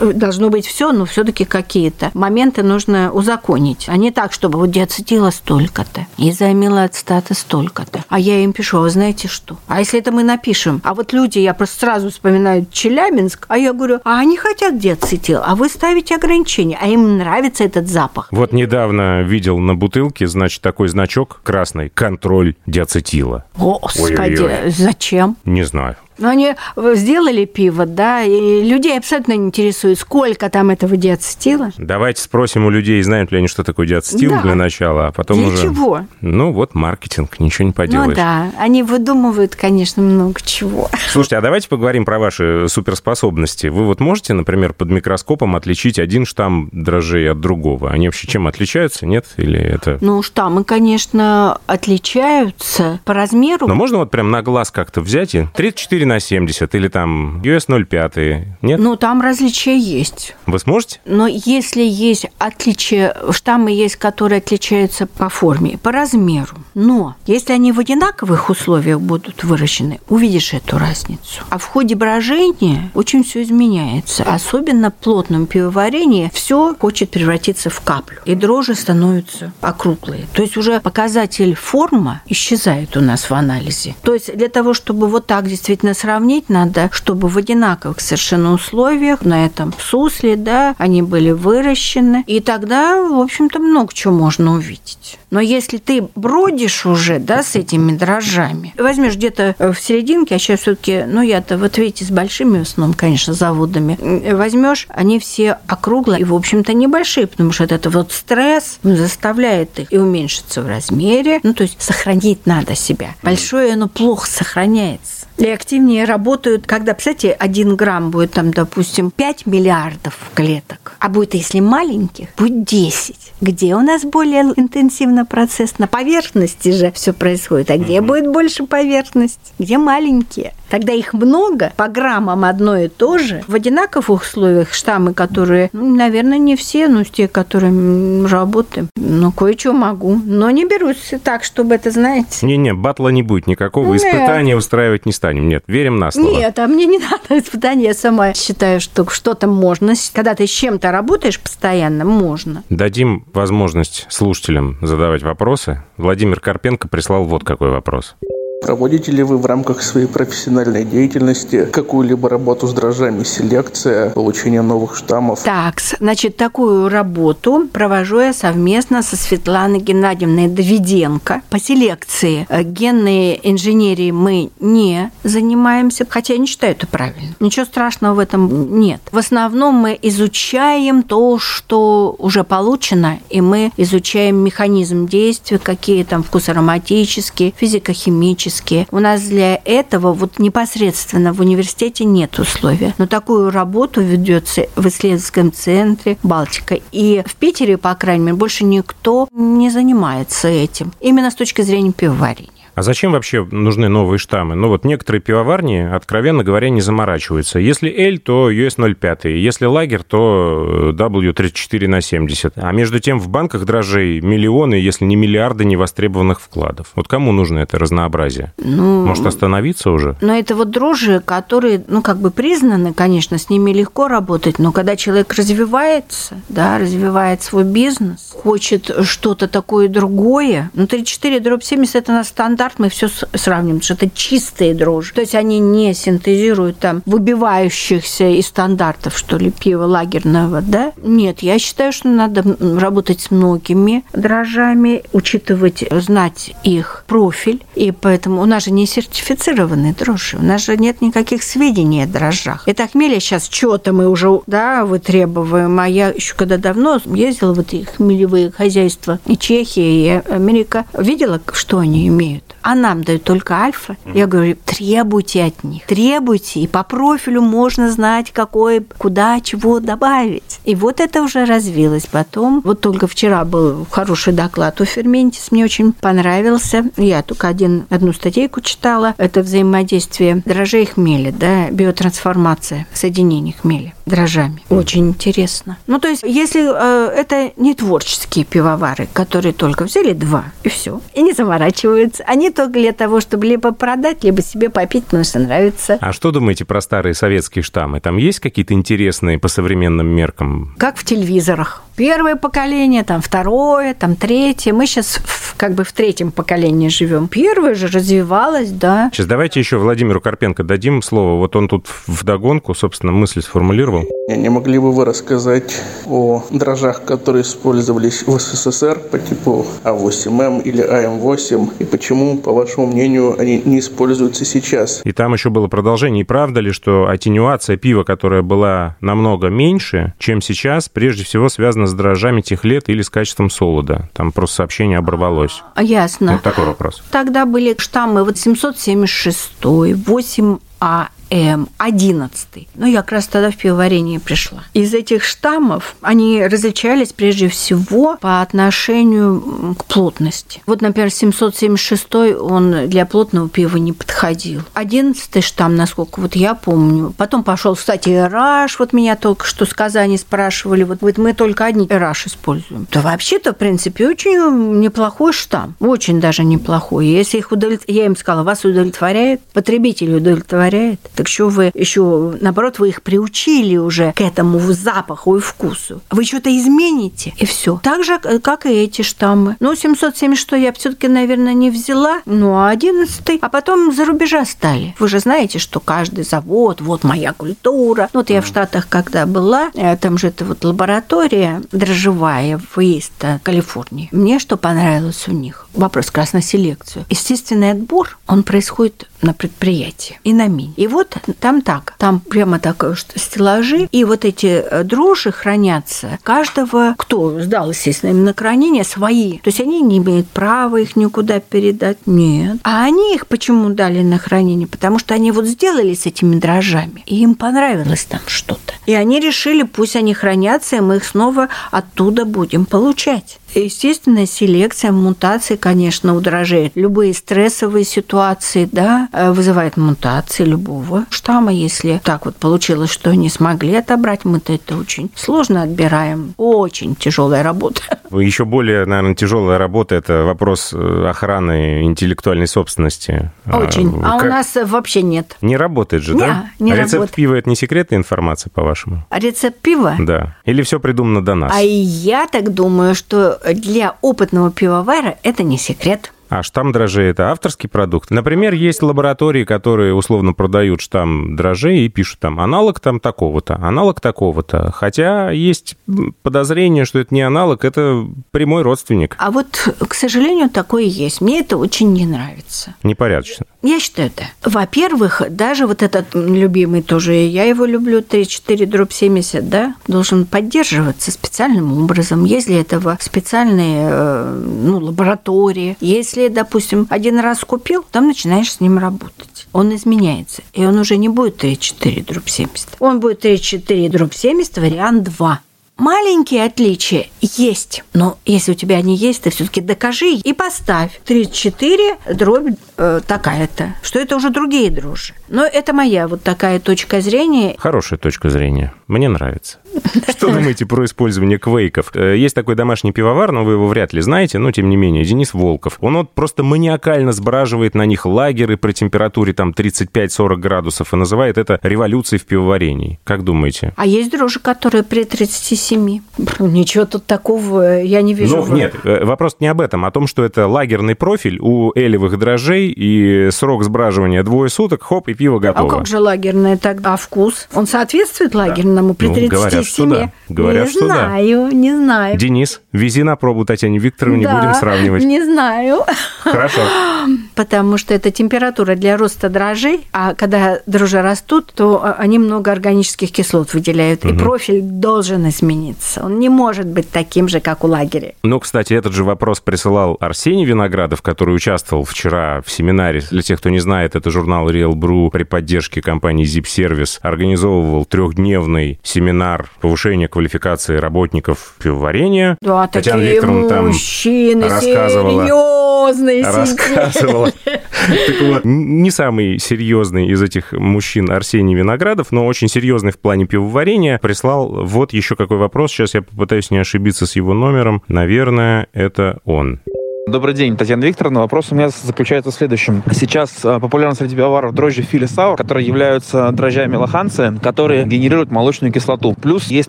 Speaker 1: Должно быть все, но все-таки какие-то моменты нужно узаконить, а не так, чтобы вот диацетила столько-то, изомилоцитата столько-то. А я им пишу, а вы знаете что? А если это мы напишем? А вот люди, я просто сразу вспоминаю Челябинск, а я говорю, а они хотят диацетил, а вы ставите ограничения, а им нравится этот запах.
Speaker 5: Вот недавно видел на бутылке бутылке, значит, такой значок красный «Контроль диацетила».
Speaker 1: Господи, Ой-ой-ой. зачем?
Speaker 5: Не знаю.
Speaker 1: Но они сделали пиво, да, и людей абсолютно не интересует, сколько там этого диацетила.
Speaker 5: Давайте спросим у людей, знают ли они, что такое диацетил да. для начала, а потом
Speaker 1: для
Speaker 5: уже...
Speaker 1: чего?
Speaker 5: Ну, вот маркетинг, ничего не поделаешь.
Speaker 1: Ну да, они выдумывают, конечно, много чего.
Speaker 5: Слушайте, а давайте поговорим про ваши суперспособности. Вы вот можете, например, под микроскопом отличить один штамм дрожжей от другого? Они вообще чем отличаются, нет? Или это...
Speaker 1: Ну, штаммы, конечно, отличаются по размеру.
Speaker 5: Но можно вот прям на глаз как-то взять и 34 на 70 или там US 05, нет?
Speaker 1: Ну, там различия есть.
Speaker 5: Вы сможете?
Speaker 1: Но если есть отличия, штаммы есть, которые отличаются по форме, по размеру. Но если они в одинаковых условиях будут выращены, увидишь эту разницу. А в ходе брожения очень все изменяется. Особенно в плотном пивоварении все хочет превратиться в каплю. И дрожжи становятся округлые. То есть уже показатель форма исчезает у нас в анализе. То есть для того, чтобы вот так действительно сравнить, надо, чтобы в одинаковых совершенно условиях на этом сусле, да, они были выращены. И тогда, в общем-то, много чего можно увидеть. Но если ты бродишь уже, да, с этими дрожжами, возьмешь где-то в серединке, а сейчас все-таки, ну, я-то, вот видите, с большими в основном, конечно, заводами, возьмешь, они все округлые и, в общем-то, небольшие, потому что это вот стресс заставляет их и уменьшиться в размере. Ну, то есть сохранить надо себя. Большое оно плохо сохраняется. И активнее работают, когда, кстати, один грамм будет там, допустим, 5 миллиардов клеток, а будет, если маленьких, будет 10. Где у нас более интенсивно процесс? На поверхности же все происходит. А где будет больше поверхность? Где маленькие? Тогда их много, по граммам одно и то же. В одинаковых условиях штаммы, которые, ну, наверное, не все, но те, которыми работаем, ну, кое-что могу. Но не берусь так, чтобы это, знаете...
Speaker 5: Не-не, батла не будет никакого, Нет. испытания устраивать не станем. Нет, верим на слово.
Speaker 1: Нет, а мне не надо испытания. Я сама считаю, что что-то можно. Когда ты с чем-то работаешь постоянно, можно.
Speaker 5: Дадим возможность слушателям задавать вопросы. Владимир Карпенко прислал вот какой вопрос.
Speaker 3: Проводите ли вы в рамках своей профессиональной деятельности какую-либо работу с дрожжами, селекция, получение новых штаммов?
Speaker 1: Так, значит, такую работу провожу я совместно со Светланой Геннадьевной Давиденко. По селекции э, генной инженерии мы не занимаемся, хотя я не считаю это правильно. Ничего страшного в этом нет. В основном мы изучаем то, что уже получено, и мы изучаем механизм действия, какие там вкусоароматические, физико-химические, практически. У нас для этого вот непосредственно в университете нет условия. Но такую работу ведется в исследовательском центре Балтика. И в Питере, по крайней мере, больше никто не занимается этим. Именно с точки зрения пивоварения.
Speaker 5: А зачем вообще нужны новые штаммы? Ну вот некоторые пивоварни, откровенно говоря, не заморачиваются. Если L, то US 05, если лагер, то W34 на 70. А между тем в банках дрожжей миллионы, если не миллиарды невостребованных вкладов. Вот кому нужно это разнообразие?
Speaker 1: Ну,
Speaker 5: Может остановиться уже?
Speaker 1: Но это вот дрожжи, которые, ну, как бы признаны, конечно, с ними легко работать, но когда человек развивается, да, развивает свой бизнес, хочет что-то такое другое, ну, 34 дробь 70 – это на стандарт, мы все сравним, что это чистые дрожжи. То есть они не синтезируют там выбивающихся из стандартов, что ли, пива лагерного, да? Нет, я считаю, что надо работать с многими дрожжами, учитывать, знать их профиль, и поэтому у нас же не сертифицированные дрожжи, у нас же нет никаких сведений о дрожжах. Это хмелья сейчас что-то мы уже, да, вытребуем, а я еще когда давно ездила в эти хмелевые хозяйства и Чехия, и Америка, видела, что они имеют а нам дают только альфа. Я говорю, требуйте от них, требуйте, и по профилю можно знать, какой, куда, чего добавить. И вот это уже развилось потом. Вот только вчера был хороший доклад у Ферментис, мне очень понравился. Я только один, одну статейку читала. Это взаимодействие дрожжей хмеля, да, биотрансформация соединений хмеля дрожжами. Очень интересно. Ну, то есть, если э, это не творческие пивовары, которые только взяли два, и все, и не заморачиваются, они только для того, чтобы либо продать, либо себе попить, потому что нравится.
Speaker 5: А что думаете про старые советские штаммы? Там есть какие-то интересные по современным меркам?
Speaker 1: Как в телевизорах первое поколение, там второе, там третье. Мы сейчас в, как бы в третьем поколении живем. Первое же развивалось, да.
Speaker 5: Сейчас давайте еще Владимиру Карпенко дадим слово. Вот он тут в догонку, собственно, мысль сформулировал.
Speaker 3: Не могли бы вы рассказать о дрожжах, которые использовались в СССР по типу А8М или АМ8, и почему, по вашему мнению, они не используются сейчас?
Speaker 5: И там еще было продолжение. И правда ли, что атенюация пива, которая была намного меньше, чем сейчас, прежде всего связана с дрожжами тех лет или с качеством солода? Там просто сообщение оборвалось.
Speaker 1: Ясно.
Speaker 5: Вот такой вопрос.
Speaker 1: Тогда были штаммы вот 776, 8А, М11. Ну, я как раз тогда в пивоварение пришла. Из этих штаммов они различались прежде всего по отношению к плотности. Вот, например, 776 он для плотного пива не подходил. 11 штамм, насколько вот я помню. Потом пошел, кстати, RH. Вот меня только что с Казани спрашивали. Вот, вот мы только одни RH используем. Да вообще-то, в принципе, очень неплохой штамм. Очень даже неплохой. Если их удовлетворяет, я им сказала, вас удовлетворяет, потребитель удовлетворяет, так что вы еще, наоборот, вы их приучили уже к этому запаху и вкусу. Вы что-то измените, и все. Так же, как и эти штаммы. Ну, 776 я все-таки, наверное, не взяла, ну, а 11 а потом за рубежа стали. Вы же знаете, что каждый завод, вот моя культура. Вот я в Штатах, когда была, э, там же это вот лаборатория дрожжевая в Иста, Калифорнии. Мне что понравилось у них? Вопрос как раз на селекцию. Естественный отбор, он происходит на предприятии и на мини. И вот там так, там прямо так стеллажи, и вот эти э, дрожжи хранятся каждого, кто сдал, естественно, им на хранение, свои. То есть они не имеют права их никуда передать. Нет. А они их почему дали на хранение? Потому что они вот сделали с этими дрожжами, и им понравилось там что-то. И они решили, пусть они хранятся, и мы их снова оттуда будем получать. Естественная селекция, мутации, конечно, у дрожжей. Любые стрессовые ситуации, да, э, вызывают мутации любого штамма. Если так вот получилось, что не смогли отобрать, мы-то это очень сложно отбираем. Очень тяжелая работа.
Speaker 5: Еще более, наверное, тяжелая работа – это вопрос э, охраны интеллектуальной собственности.
Speaker 1: Очень. А, а у нас вообще нет.
Speaker 5: Не работает же,
Speaker 1: не,
Speaker 5: да?
Speaker 1: Не
Speaker 5: а рецепт
Speaker 1: работает.
Speaker 5: пива – это не секретная информация, по-вашему?
Speaker 1: А рецепт пива?
Speaker 5: Да. Или все придумано до нас?
Speaker 1: А я так думаю, что для опытного пивовара это не секрет.
Speaker 5: А штамм дрожжей – это авторский продукт. Например, есть лаборатории, которые условно продают штамм дрожжей и пишут там аналог там такого-то, аналог такого-то. Хотя есть подозрение, что это не аналог, это прямой родственник.
Speaker 1: А вот, к сожалению, такое есть. Мне это очень не нравится.
Speaker 5: Непорядочно.
Speaker 1: Я считаю это. Во-первых, даже вот этот любимый тоже, я его люблю, 34 дробь 70, да, должен поддерживаться специальным образом. Есть для этого специальные э, ну, лаборатории. Если, допустим, один раз купил, там начинаешь с ним работать. Он изменяется. И он уже не будет 34 дробь 70. Он будет 34 дробь 70, вариант 2 маленькие отличия есть. Но если у тебя они есть, ты все-таки докажи и поставь 34 дробь э, такая-то, что это уже другие дрожжи. Но это моя вот такая точка зрения.
Speaker 5: Хорошая точка зрения. Мне нравится. Что думаете про использование квейков? Э, есть такой домашний пивовар, но вы его вряд ли знаете, но тем не менее, Денис Волков. Он вот просто маниакально сбраживает на них лагеры при температуре там 35-40 градусов и называет это революцией в пивоварении. Как думаете?
Speaker 1: А есть дрожжи, которые при 37. Ничего тут такого я не вижу.
Speaker 5: Ну, нет, э, вопрос не об этом, а о том, что это лагерный профиль у элевых дрожжей, и срок сбраживания двое суток, хоп, и пиво готово.
Speaker 1: А как же лагерное тогда? А вкус? Он соответствует лагерному при
Speaker 5: Ну,
Speaker 1: 37?
Speaker 5: говорят, что да. Говорят,
Speaker 1: не
Speaker 5: что да.
Speaker 1: знаю, не знаю.
Speaker 5: Денис, вези на пробу Татьяне Викторовне,
Speaker 1: Да,
Speaker 5: будем сравнивать.
Speaker 1: Не знаю.
Speaker 5: Хорошо.
Speaker 1: Потому что это температура для роста дрожжей, а когда дрожжи растут, то а, они много органических кислот выделяют, и профиль должен измениться. Он не может быть таким же, как у лагеря.
Speaker 5: Ну, кстати, этот же вопрос присылал Арсений Виноградов, который участвовал вчера в семинаре. Для тех, кто не знает, это журнал Real Brew при поддержке компании Zip Service организовывал трехдневный семинар повышения квалификации работников пивоварения.
Speaker 1: Да,
Speaker 5: Татьяна
Speaker 1: такие
Speaker 5: Викторовна там
Speaker 1: мужчины
Speaker 5: рассказывала.
Speaker 1: серьезные
Speaker 5: рассказывала. Так вот, не самый серьезный из этих мужчин Арсений Виноградов, но очень серьезный в плане пивоварения, прислал вот еще какой вопрос. Сейчас я попытаюсь не ошибиться с его номером. Наверное, это он.
Speaker 6: Добрый день, Татьяна Викторовна. Вопрос у меня заключается в следующем. Сейчас а, популярны среди пивоваров дрожжи Фили Саур, которые являются дрожжами лоханцы, которые генерируют молочную кислоту. Плюс есть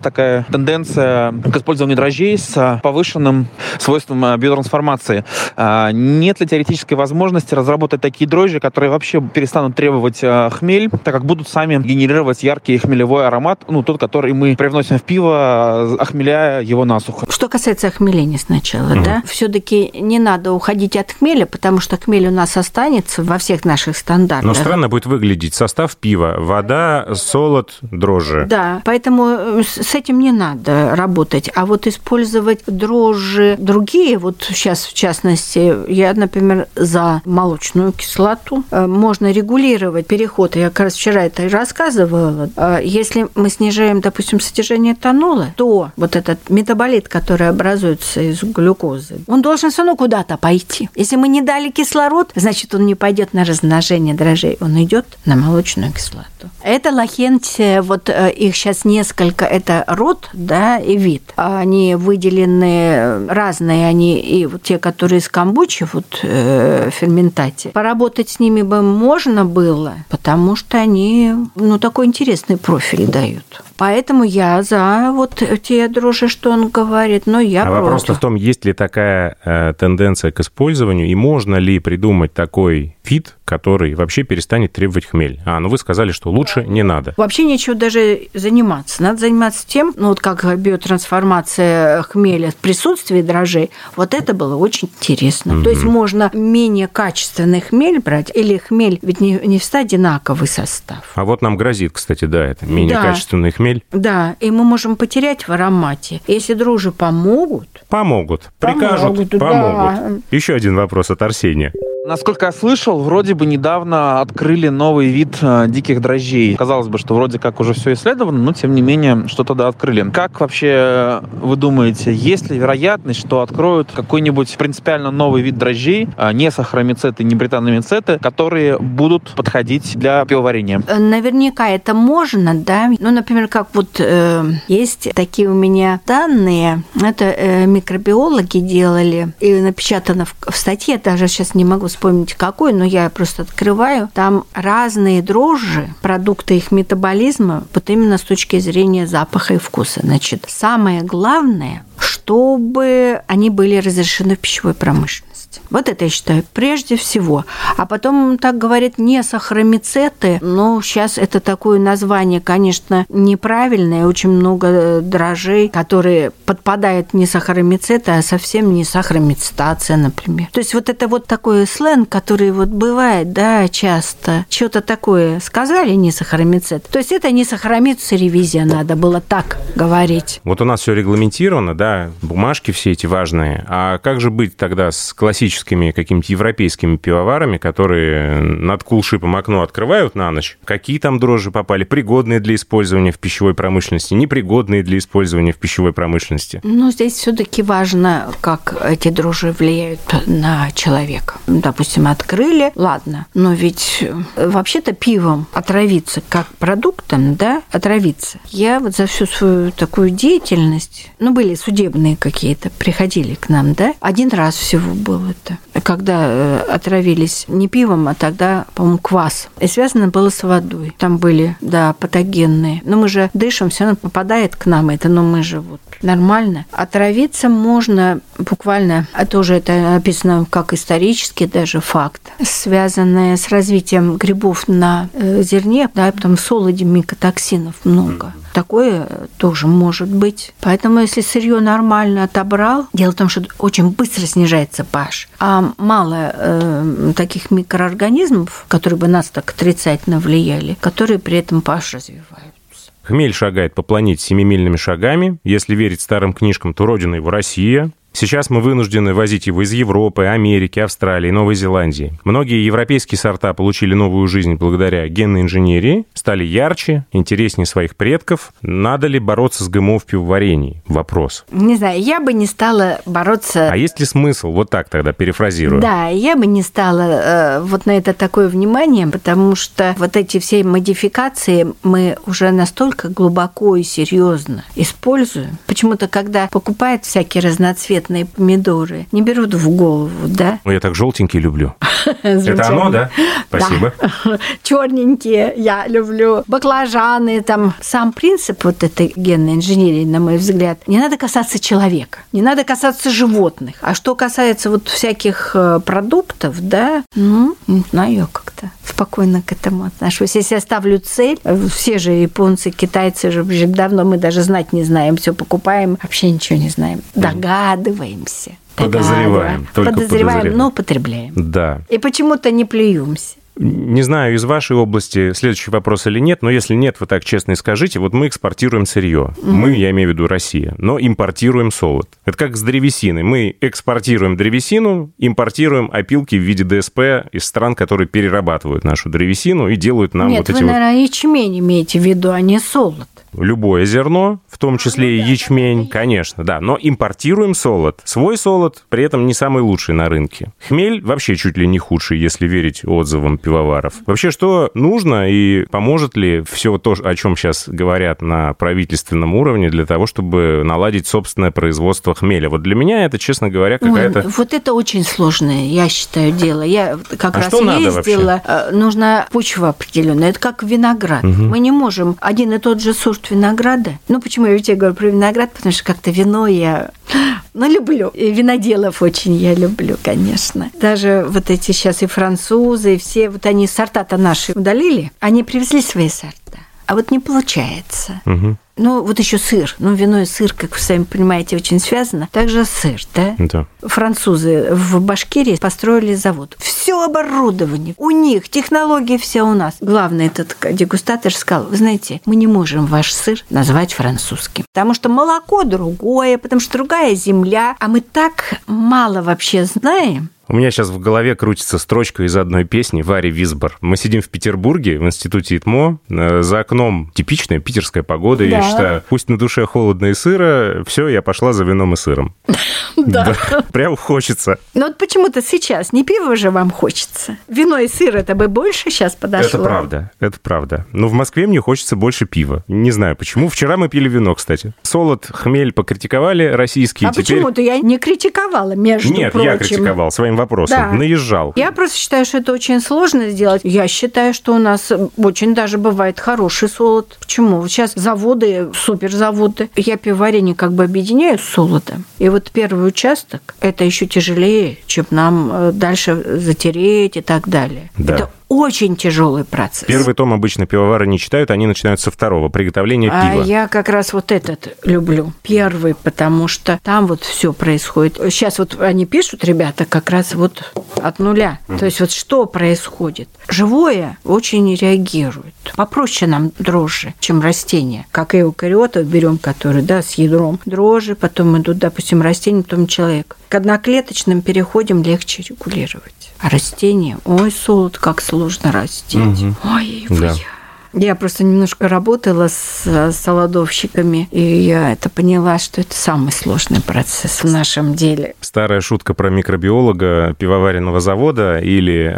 Speaker 6: такая тенденция к использованию дрожжей с а, повышенным свойством а, биотрансформации. Нет ли теоретической возможности разработать такие дрожжи, которые вообще перестанут требовать хмель, так как будут сами генерировать яркий хмелевой аромат, ну, тот, который мы привносим в пиво, охмеляя его насухо?
Speaker 1: Что касается охмеления сначала, да, все-таки не надо уходить от хмеля, потому что хмель у нас останется во всех наших стандартах.
Speaker 5: Но странно будет выглядеть состав пива. Вода, солод, дрожжи.
Speaker 1: Да, поэтому э, с этим не надо работать. А вот использовать дрожжи другие, вот сейчас в частности, я, например, за молочную кислоту, э, можно регулировать переход. Я как раз вчера это и рассказывала. Э, Если мы снижаем, допустим, содержание этанола, то вот этот метаболит, который образуется из глюкозы, он должен все равно куда-то пойти. Если мы не дали кислород, значит, он не пойдет на размножение дрожжей, он идет на молочную кислоту. Это лохентия, вот э, их сейчас несколько, это род, да, и вид. Они выделены разные, они и вот те, которые из камбучи, вот э, ферментати. Поработать с ними бы можно было, потому что они, ну, такой интересный профиль дают. Поэтому я за вот те дрожжи, что он говорит, но я
Speaker 5: а
Speaker 1: против.
Speaker 5: вопрос в том, есть ли такая э, тенденция к использованию, и можно ли придумать такой фит, который вообще перестанет требовать хмель? А, ну вы сказали, что лучше не надо.
Speaker 1: Вообще нечего даже заниматься. Надо заниматься тем, ну вот как биотрансформация хмеля в присутствии дрожжей. Вот это было очень интересно. То есть можно менее качественный хмель брать, или хмель, ведь не, не всегда одинаковый состав.
Speaker 5: А вот нам грозит, кстати, да, это менее
Speaker 1: Да.
Speaker 5: качественный хмель.
Speaker 1: Да, и мы можем потерять в аромате. Если дрожжи помогут,
Speaker 5: Помогут. Прикажут,
Speaker 1: Помогут, да.
Speaker 5: Еще один вопрос от Арсения.
Speaker 6: Насколько я слышал, вроде бы недавно открыли новый вид э, диких дрожжей. Казалось бы, что вроде как уже все исследовано, но тем не менее что-то да открыли. Как вообще э, вы думаете, есть ли вероятность, что откроют какой-нибудь принципиально новый вид дрожжей, э, не сахаромицеты, не британомицеты, которые будут подходить для пивоварения?
Speaker 1: Э, Наверняка это можно, да. Ну, например, как вот э, есть такие у меня данные, это э, микробиологи делали, и напечатано в, в статье, даже сейчас не могу вспомнить какой, но я просто открываю, там разные дрожжи, продукты их метаболизма, вот именно с точки зрения запаха и вкуса. Значит, самое главное, чтобы они были разрешены в пищевой промышленности. Вот это я считаю прежде всего. А потом так говорят не сахаромицеты, но сейчас это такое название, конечно, неправильное. Очень много дрожжей, которые подпадают не сахаромицеты, а совсем не сахаромицетация, например. То есть вот это вот такой сленг, который вот бывает, да, часто. Что-то такое сказали не сахаромицет. То есть это не сахаромицет, ревизия надо было так говорить.
Speaker 5: Вот у нас все регламентировано, да, бумажки все эти важные. А как же быть тогда с классическим классическими какими-то европейскими пивоварами, которые над кулшипом окно открывают на ночь. Какие там дрожжи попали? Пригодные для использования в пищевой промышленности, непригодные для использования в пищевой промышленности?
Speaker 1: Ну, здесь все-таки важно, как эти дрожжи влияют на человека. Допустим, открыли, ладно, но ведь э, вообще-то пивом отравиться как продуктом, да, отравиться. Я вот за всю свою такую деятельность, ну, были судебные какие-то, приходили к нам, да, один раз всего было это, когда э, отравились не пивом, а тогда, по-моему, квас. И связано было с водой. Там были, да, патогенные. Но мы же дышим, все равно попадает к нам это, но мы же вот нормально. Отравиться можно буквально, а тоже это написано как исторический даже факт, связанное с развитием грибов на э, зерне, да, и потом в солоде микотоксинов много. Такое тоже может быть. Поэтому, если сырье нормально отобрал, дело в том, что очень быстро снижается pH, а мало э, таких микроорганизмов, которые бы нас так отрицательно влияли, которые при этом pH развивают.
Speaker 5: Хмель шагает по планете семимильными шагами. Если верить старым книжкам, то родина его Россия. Сейчас мы вынуждены возить его из Европы, Америки, Австралии, Новой Зеландии. Многие европейские сорта получили новую жизнь благодаря генной инженерии, стали ярче, интереснее своих предков. Надо ли бороться с ГМО в пивоварении? Вопрос.
Speaker 1: Не знаю, я бы не стала бороться...
Speaker 5: А есть ли смысл? Вот так тогда перефразирую.
Speaker 1: Да, я бы не стала э, вот на это такое внимание, потому что вот эти все модификации мы уже настолько глубоко и серьезно используем. Почему-то, когда покупают всякие разноцветные разноцветные помидоры не берут в голову, да?
Speaker 5: Ну, я так желтенькие люблю. Это оно, да? Спасибо.
Speaker 1: Черненькие я люблю. Баклажаны, там сам принцип вот этой генной инженерии, на мой взгляд, не надо касаться человека, не надо касаться животных. А что касается вот всяких э, продуктов, да, ну, не знаю, я как-то спокойно к этому отношусь. Если я ставлю цель, э, все же японцы, китайцы же давно мы даже знать не знаем, все покупаем, вообще ничего не знаем. Догадываемся догадываемся.
Speaker 5: Подозреваем. Только
Speaker 1: подозреваем,
Speaker 5: подозреваем,
Speaker 1: но потребляем.
Speaker 5: Да.
Speaker 1: И почему-то не плюемся.
Speaker 5: Не знаю, из вашей области следующий вопрос или нет, но если нет, вы так честно и скажите. Вот мы экспортируем сырье. Угу. Мы, я имею в виду Россия, но импортируем солод. Это как с древесиной. Мы экспортируем древесину, импортируем опилки в виде ДСП из стран, которые перерабатывают нашу древесину и делают нам
Speaker 1: нет,
Speaker 5: вот эти
Speaker 1: вы,
Speaker 5: вот...
Speaker 1: наверное, ячмень имеете в виду, а не солод
Speaker 5: любое зерно, в том числе и ячмень, конечно, да, но импортируем солод. Свой солод при этом не самый лучший на рынке. Хмель вообще чуть ли не худший, если верить отзывам пивоваров. Вообще, что нужно и поможет ли все то, о чем сейчас говорят на правительственном уровне для того, чтобы наладить собственное производство хмеля? Вот для меня это, честно говоря, какая-то...
Speaker 1: Ой, вот это очень сложное, я считаю, дело. Я как
Speaker 5: а
Speaker 1: раз
Speaker 5: что
Speaker 1: ездила. Э, Нужна почва определенная. Это как виноград. Угу. Мы не можем один и тот же сорт сорт винограда. Ну, почему я тебе говорю про виноград? Потому что как-то вино я ну, люблю. И виноделов очень я люблю, конечно. Даже вот эти сейчас и французы, и все, вот они сорта-то наши удалили, они привезли свои сорта. А вот не получается.
Speaker 5: Угу.
Speaker 1: Ну, вот еще сыр. Ну, вино и сыр, как вы сами понимаете, очень связано. Также сыр, да?
Speaker 5: Да.
Speaker 1: Французы в Башкирии построили завод. Все оборудование у них, технологии все у нас. Главный этот дегустатор сказал, вы знаете, мы не можем ваш сыр назвать французским, потому что молоко другое, потому что другая земля, а мы так мало вообще знаем,
Speaker 5: у меня сейчас в голове крутится строчка из одной песни Вари Висбор. Мы сидим в Петербурге, в институте ИТМО. Э, за окном типичная питерская погода, да. я считаю. Пусть на душе холодно и сыро, все, я пошла за вином и сыром.
Speaker 1: Да.
Speaker 5: Прям хочется.
Speaker 1: Ну вот почему-то сейчас не пиво же вам хочется. Вино и сыр это бы больше сейчас подошло.
Speaker 5: Это правда, это правда. Но в Москве мне хочется больше пива. Не знаю почему. Вчера мы пили вино, кстати. Солод, хмель покритиковали российские.
Speaker 1: А почему-то я не критиковала, между
Speaker 5: Нет,
Speaker 1: прочим.
Speaker 5: я критиковал своим вопросом. Да. Наезжал.
Speaker 1: Я просто считаю, что это очень сложно сделать. Я считаю, что у нас очень даже бывает хороший солод. Почему? Сейчас заводы, суперзаводы. Я пивоварение как бы объединяю с солодом. И вот первый участок, это еще тяжелее, чем нам э, дальше затереть и так далее.
Speaker 5: Да.
Speaker 1: Это очень тяжелый процесс.
Speaker 5: Первый том обычно пивовары не читают, они начинают со второго, приготовления
Speaker 1: а
Speaker 5: пива.
Speaker 1: А я как раз вот этот люблю. Первый, потому что там вот все происходит. Сейчас вот они пишут, ребята, как раз вот от нуля. Mm. То есть вот что происходит. Живое очень реагирует. Попроще нам дрожжи, чем растения. Как и эукариотов берем, которые, да, с ядром дрожжи, потом идут, допустим, растения, потом человек. К одноклеточным переходим легче регулировать. А растения, ой, солод, как сложно растить.
Speaker 5: Мгм.
Speaker 1: Ой,
Speaker 5: Да.
Speaker 1: Я. Просто немножко работала с э, солодовщиками, и я это поняла, что это самый сложный процесс в нашем деле.
Speaker 5: Старая шутка про микробиолога пивоваренного завода или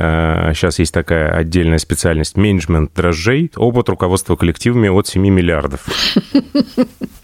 Speaker 5: сейчас есть такая отдельная специальность менеджмент дрожжей, опыт руководства коллективами от 7 миллиардов.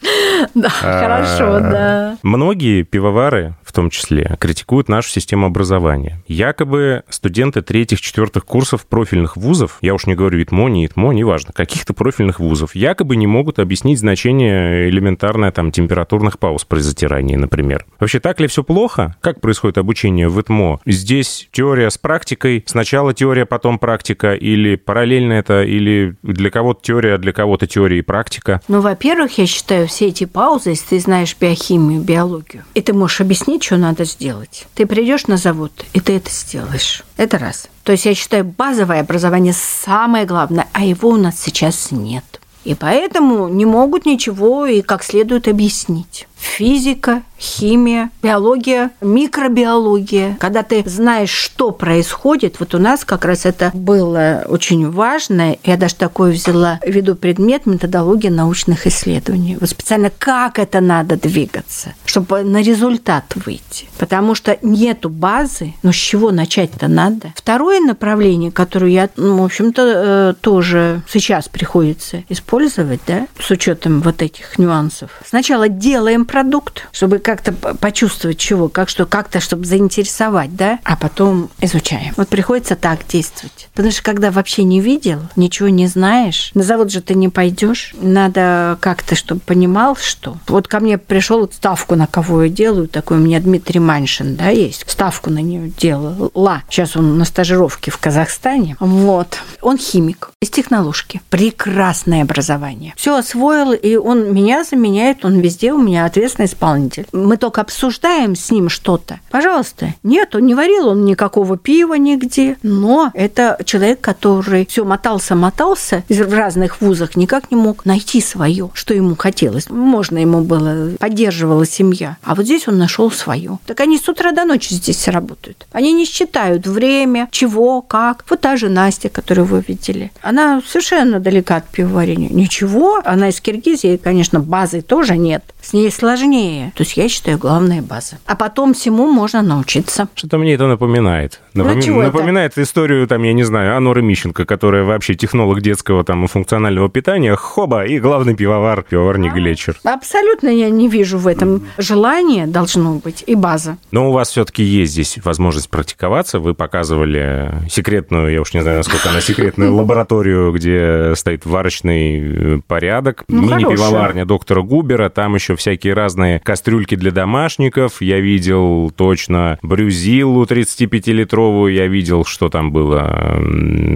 Speaker 1: Да,
Speaker 5: А,
Speaker 1: хорошо, да.
Speaker 5: Многие пивовары, в том числе, критикуют нашу систему образования. Якобы студенты третьих-четвертых курсов профильных вузов, я уж не говорю ИТМО, не ИТМО, неважно, каких-то профильных вузов, якобы не могут объяснить значение элементарное там температурных пауз при затирании, например. Вообще, так ли все плохо? Как происходит обучение в ИТМО? Здесь теория с практикой, сначала теория, потом практика, или параллельно это, или для кого-то теория, а для кого-то теория и практика?
Speaker 1: Ну, во-первых, я считаю, все эти паузы, если ты знаешь биохимию, биологию, и ты можешь объяснить, что надо сделать. Ты придешь на завод, и ты это сделаешь. Это раз. То есть я считаю, базовое образование самое главное, а его у нас сейчас нет. И поэтому не могут ничего и как следует объяснить. Физика, химия, биология, микробиология. Когда ты знаешь, что происходит, вот у нас как раз это было очень важно. Я даже такое взяла в виду предмет методология научных исследований. Вот специально как это надо двигаться, чтобы на результат выйти. Потому что нету базы, но с чего начать-то надо. Второе направление, которое я, ну, в общем-то, э, тоже сейчас приходится использовать, да, с учетом вот этих нюансов. Сначала делаем продукт, чтобы как-то почувствовать чего, как что, как-то, чтобы заинтересовать, да, а потом изучаем. Вот приходится так действовать. Потому что когда вообще не видел, ничего не знаешь, на завод же ты не пойдешь, надо как-то, чтобы понимал, что. Вот ко мне пришел ставку, на кого я делаю, такой у меня Дмитрий Маншин, да, есть, ставку на нее делала. Сейчас он на стажировке в Казахстане. Вот. Он химик из технологии. Прекрасное образование. Все освоил, и он меня заменяет, он везде у меня ответственный исполнитель. Мы только обсуждаем с ним что-то. Пожалуйста. Нет, он не варил он никакого пива нигде. Но это человек, который все мотался-мотался в разных вузах, никак не мог найти свое, что ему хотелось. Можно ему было, поддерживала семья. А вот здесь он нашел свое. Так они с утра до ночи здесь работают. Они не считают время, чего, как. Вот та же Настя, которую вы видели. Она совершенно далека от пивоварения. Ничего, она из Киргизии, конечно, базы тоже нет. С ней сложнее. То есть я считаю, главная база. А потом всему можно научиться.
Speaker 5: Что-то мне это напоминает. Напоми-
Speaker 1: Ну, чего это?
Speaker 5: напоминает историю, там, я не знаю, Аноры Мищенко, которая вообще технолог детского там и функционального питания, хоба, и главный пивовар, пивоварник Глечер.
Speaker 1: Абсолютно я не вижу в этом желания должно быть и база.
Speaker 5: Но у вас все-таки есть здесь возможность практиковаться. Вы показывали секретную, я уж не знаю, насколько она секретную, лабораторию, где стоит варочный э, порядок,
Speaker 1: Ну,
Speaker 5: мини-пивоварня доктора Губера, там еще всякие разные кастрюльки для домашников. Я видел точно брюзилу 35-литровую, я видел, что там было,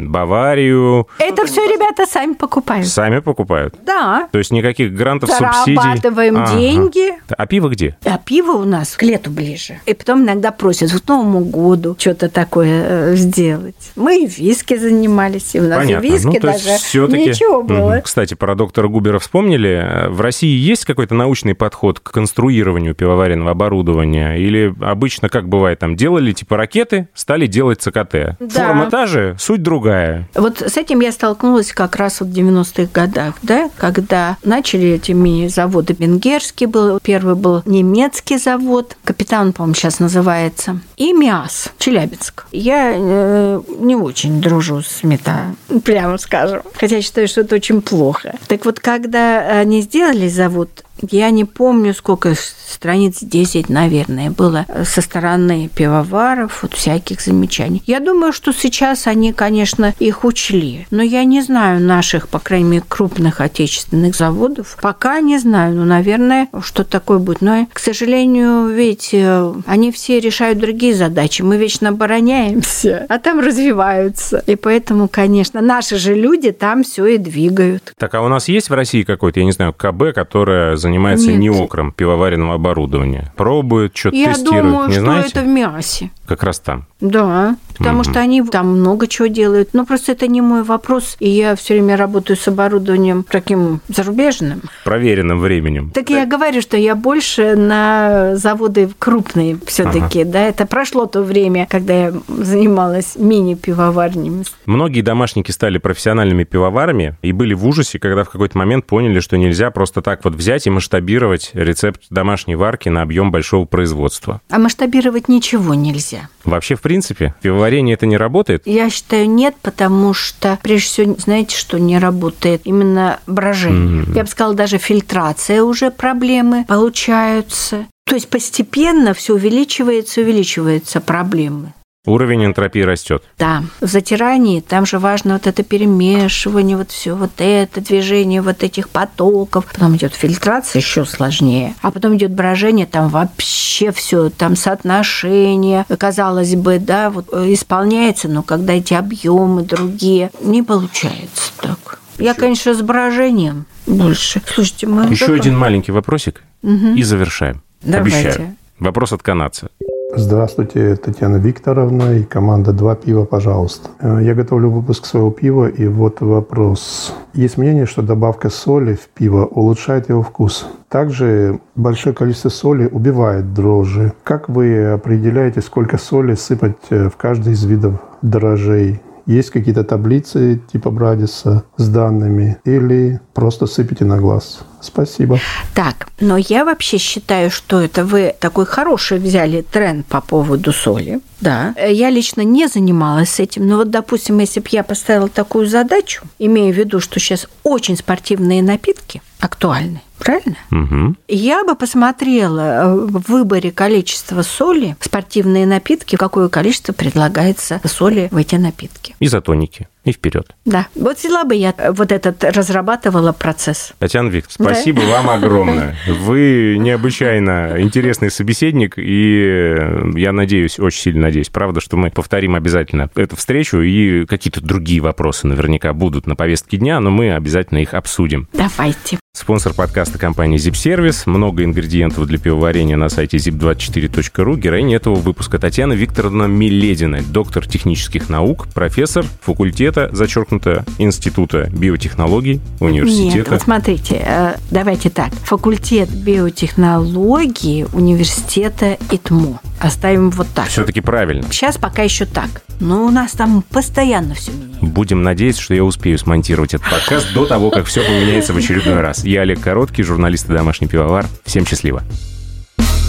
Speaker 5: Баварию.
Speaker 1: Это все ребята сами покупают.
Speaker 5: Сами покупают.
Speaker 1: Да.
Speaker 5: То есть никаких грантов, субсидий.
Speaker 1: Зарабатываем
Speaker 5: Ага.
Speaker 1: деньги.
Speaker 5: А пиво где?
Speaker 1: А пиво у нас к лету ближе. И потом иногда просят к Новому году что-то такое э, сделать. Мы и виски занимались, и у нас
Speaker 5: Понятно.
Speaker 1: и виски
Speaker 5: Ну,
Speaker 1: даже
Speaker 5: всё-таки-
Speaker 1: ничего было.
Speaker 5: Кстати, про доктора Губера вспомнили. В России есть какой-то научный подход к конструированию пивоваренного оборудования? Или обычно, как бывает, там делали типа ракеты, стали делать ЦКТ?
Speaker 1: Да.
Speaker 5: Форма та же, суть другая.
Speaker 1: Вот с этим я столкнулась как раз вот в 90-х годах, да, когда начали эти мини-заводы. Венгерский был, первый был немецкий завод, капитан, по-моему, сейчас называется, и МИАС, Челябинск. Я э, не очень дружу с мета, прямо скажем, хотя считаю, что это очень плохо. Так вот, когда они сделали завод, я не помню, сколько страниц, 10, наверное, было со стороны пивоваров, вот всяких замечаний. Я думаю, что сейчас они, конечно, их учли. Но я не знаю наших, по крайней мере, крупных отечественных заводов. Пока не знаю. Ну, наверное, что такое будет. Но, к сожалению, ведь э, они все решают другие задачи. Мы вечно обороняемся, а там развиваются. И поэтому, конечно, наши же люди там все и двигают.
Speaker 5: Так, а у нас есть в России какой-то, я не знаю, КБ, которое занимается
Speaker 1: Нет.
Speaker 5: неокром пивоваренного оборудования? Пробует, что-то
Speaker 1: Я
Speaker 5: тестирует,
Speaker 1: думаю,
Speaker 5: не
Speaker 1: что
Speaker 5: знаете?
Speaker 1: это в МИАСе.
Speaker 5: Как раз там.
Speaker 1: Да. потому
Speaker 5: Мгм.
Speaker 1: что они там много чего делают. Но просто это не мой вопрос, и я все время работаю с оборудованием таким зарубежным.
Speaker 5: Проверенным временем.
Speaker 1: Так я говорю, что я больше на заводы крупные все-таки, да, это прошло то время, когда я занималась мини-пивоварнями.
Speaker 5: Многие домашники стали профессиональными пивоварами и были в ужасе, когда в какой-то момент поняли, что нельзя просто так вот взять и масштабировать рецепт домашней варки на объем большого производства.
Speaker 1: А масштабировать ничего нельзя.
Speaker 5: Вообще, в принципе, пивоварение это не работает.
Speaker 1: Я считаю, нет, потому что, прежде всего, знаете, что не работает? Именно брожение.
Speaker 5: Мгм.
Speaker 1: Я бы сказала, даже фильтрация уже проблемы получаются. То есть постепенно все увеличивается, увеличиваются проблемы.
Speaker 5: Уровень энтропии растет.
Speaker 1: Да, в затирании там же важно вот это перемешивание, вот все вот это движение вот этих потоков. Потом идет фильтрация, еще сложнее. А потом идет брожение, там вообще все, там соотношение, казалось бы, да, вот э, исполняется, но когда эти объемы другие, не получается так. Я, конечно, с брожением больше. Слушайте, мы
Speaker 5: Еще
Speaker 1: только-
Speaker 5: один маленький вопросик и завершаем.
Speaker 1: Давайте.
Speaker 5: Обещаю. Вопрос от канадца.
Speaker 7: Здравствуйте, Татьяна Викторовна и команда «Два пива, пожалуйста». Э, Я готовлю выпуск своего пива, и вот вопрос. Есть мнение, что добавка соли в пиво улучшает его вкус. Также большое количество соли убивает дрожжи. Как вы определяете, сколько соли сыпать э, в каждый из видов дрожжей? Есть какие-то таблицы типа Брадиса с данными или просто сыпите на глаз? Спасибо.
Speaker 1: Так, но я вообще считаю, что это вы такой хороший взяли тренд по поводу соли. Да, я лично не занималась этим, но вот, допустим, если бы я поставила такую задачу, имея в виду, что сейчас очень спортивные напитки актуальны, правильно?
Speaker 5: Мгм.
Speaker 1: Я бы посмотрела э, в выборе количества соли, в спортивные напитки, какое количество предлагается соли в эти напитки.
Speaker 5: Изотоники. И вперед.
Speaker 1: Да, вот взяла бы я э, вот этот, разрабатывала процесс.
Speaker 5: Татьяна Викторовна, спасибо вам огромное. Вы необычайно интересный собеседник, и э, я надеюсь, очень сильно надеюсь, правда, что мы повторим обязательно эту встречу, и какие-то другие вопросы наверняка будут на повестке дня, но мы обязательно их обсудим.
Speaker 1: Давайте.
Speaker 5: Спонсор подкаста компания Zip Service. Много ингредиентов для пивоварения на сайте zip24.ru. Героиня этого выпуска Татьяна Викторовна Миледина, доктор технических наук, профессор факультета, зачеркнуто, Института биотехнологий
Speaker 1: Нет,
Speaker 5: университета.
Speaker 1: вот смотрите, э, давайте так. Факультет биотехнологии университета ИТМО. Оставим вот так.
Speaker 5: Все-таки правильно.
Speaker 1: Сейчас пока еще так. Но у нас там постоянно все меняется.
Speaker 5: Будем надеяться, что я успею смонтировать этот подкаст до того, как все поменяется в очередной раз. Я Олег Короткий, журналист и домашний пивовар. Всем счастливо.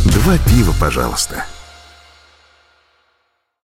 Speaker 4: Два пива, пожалуйста.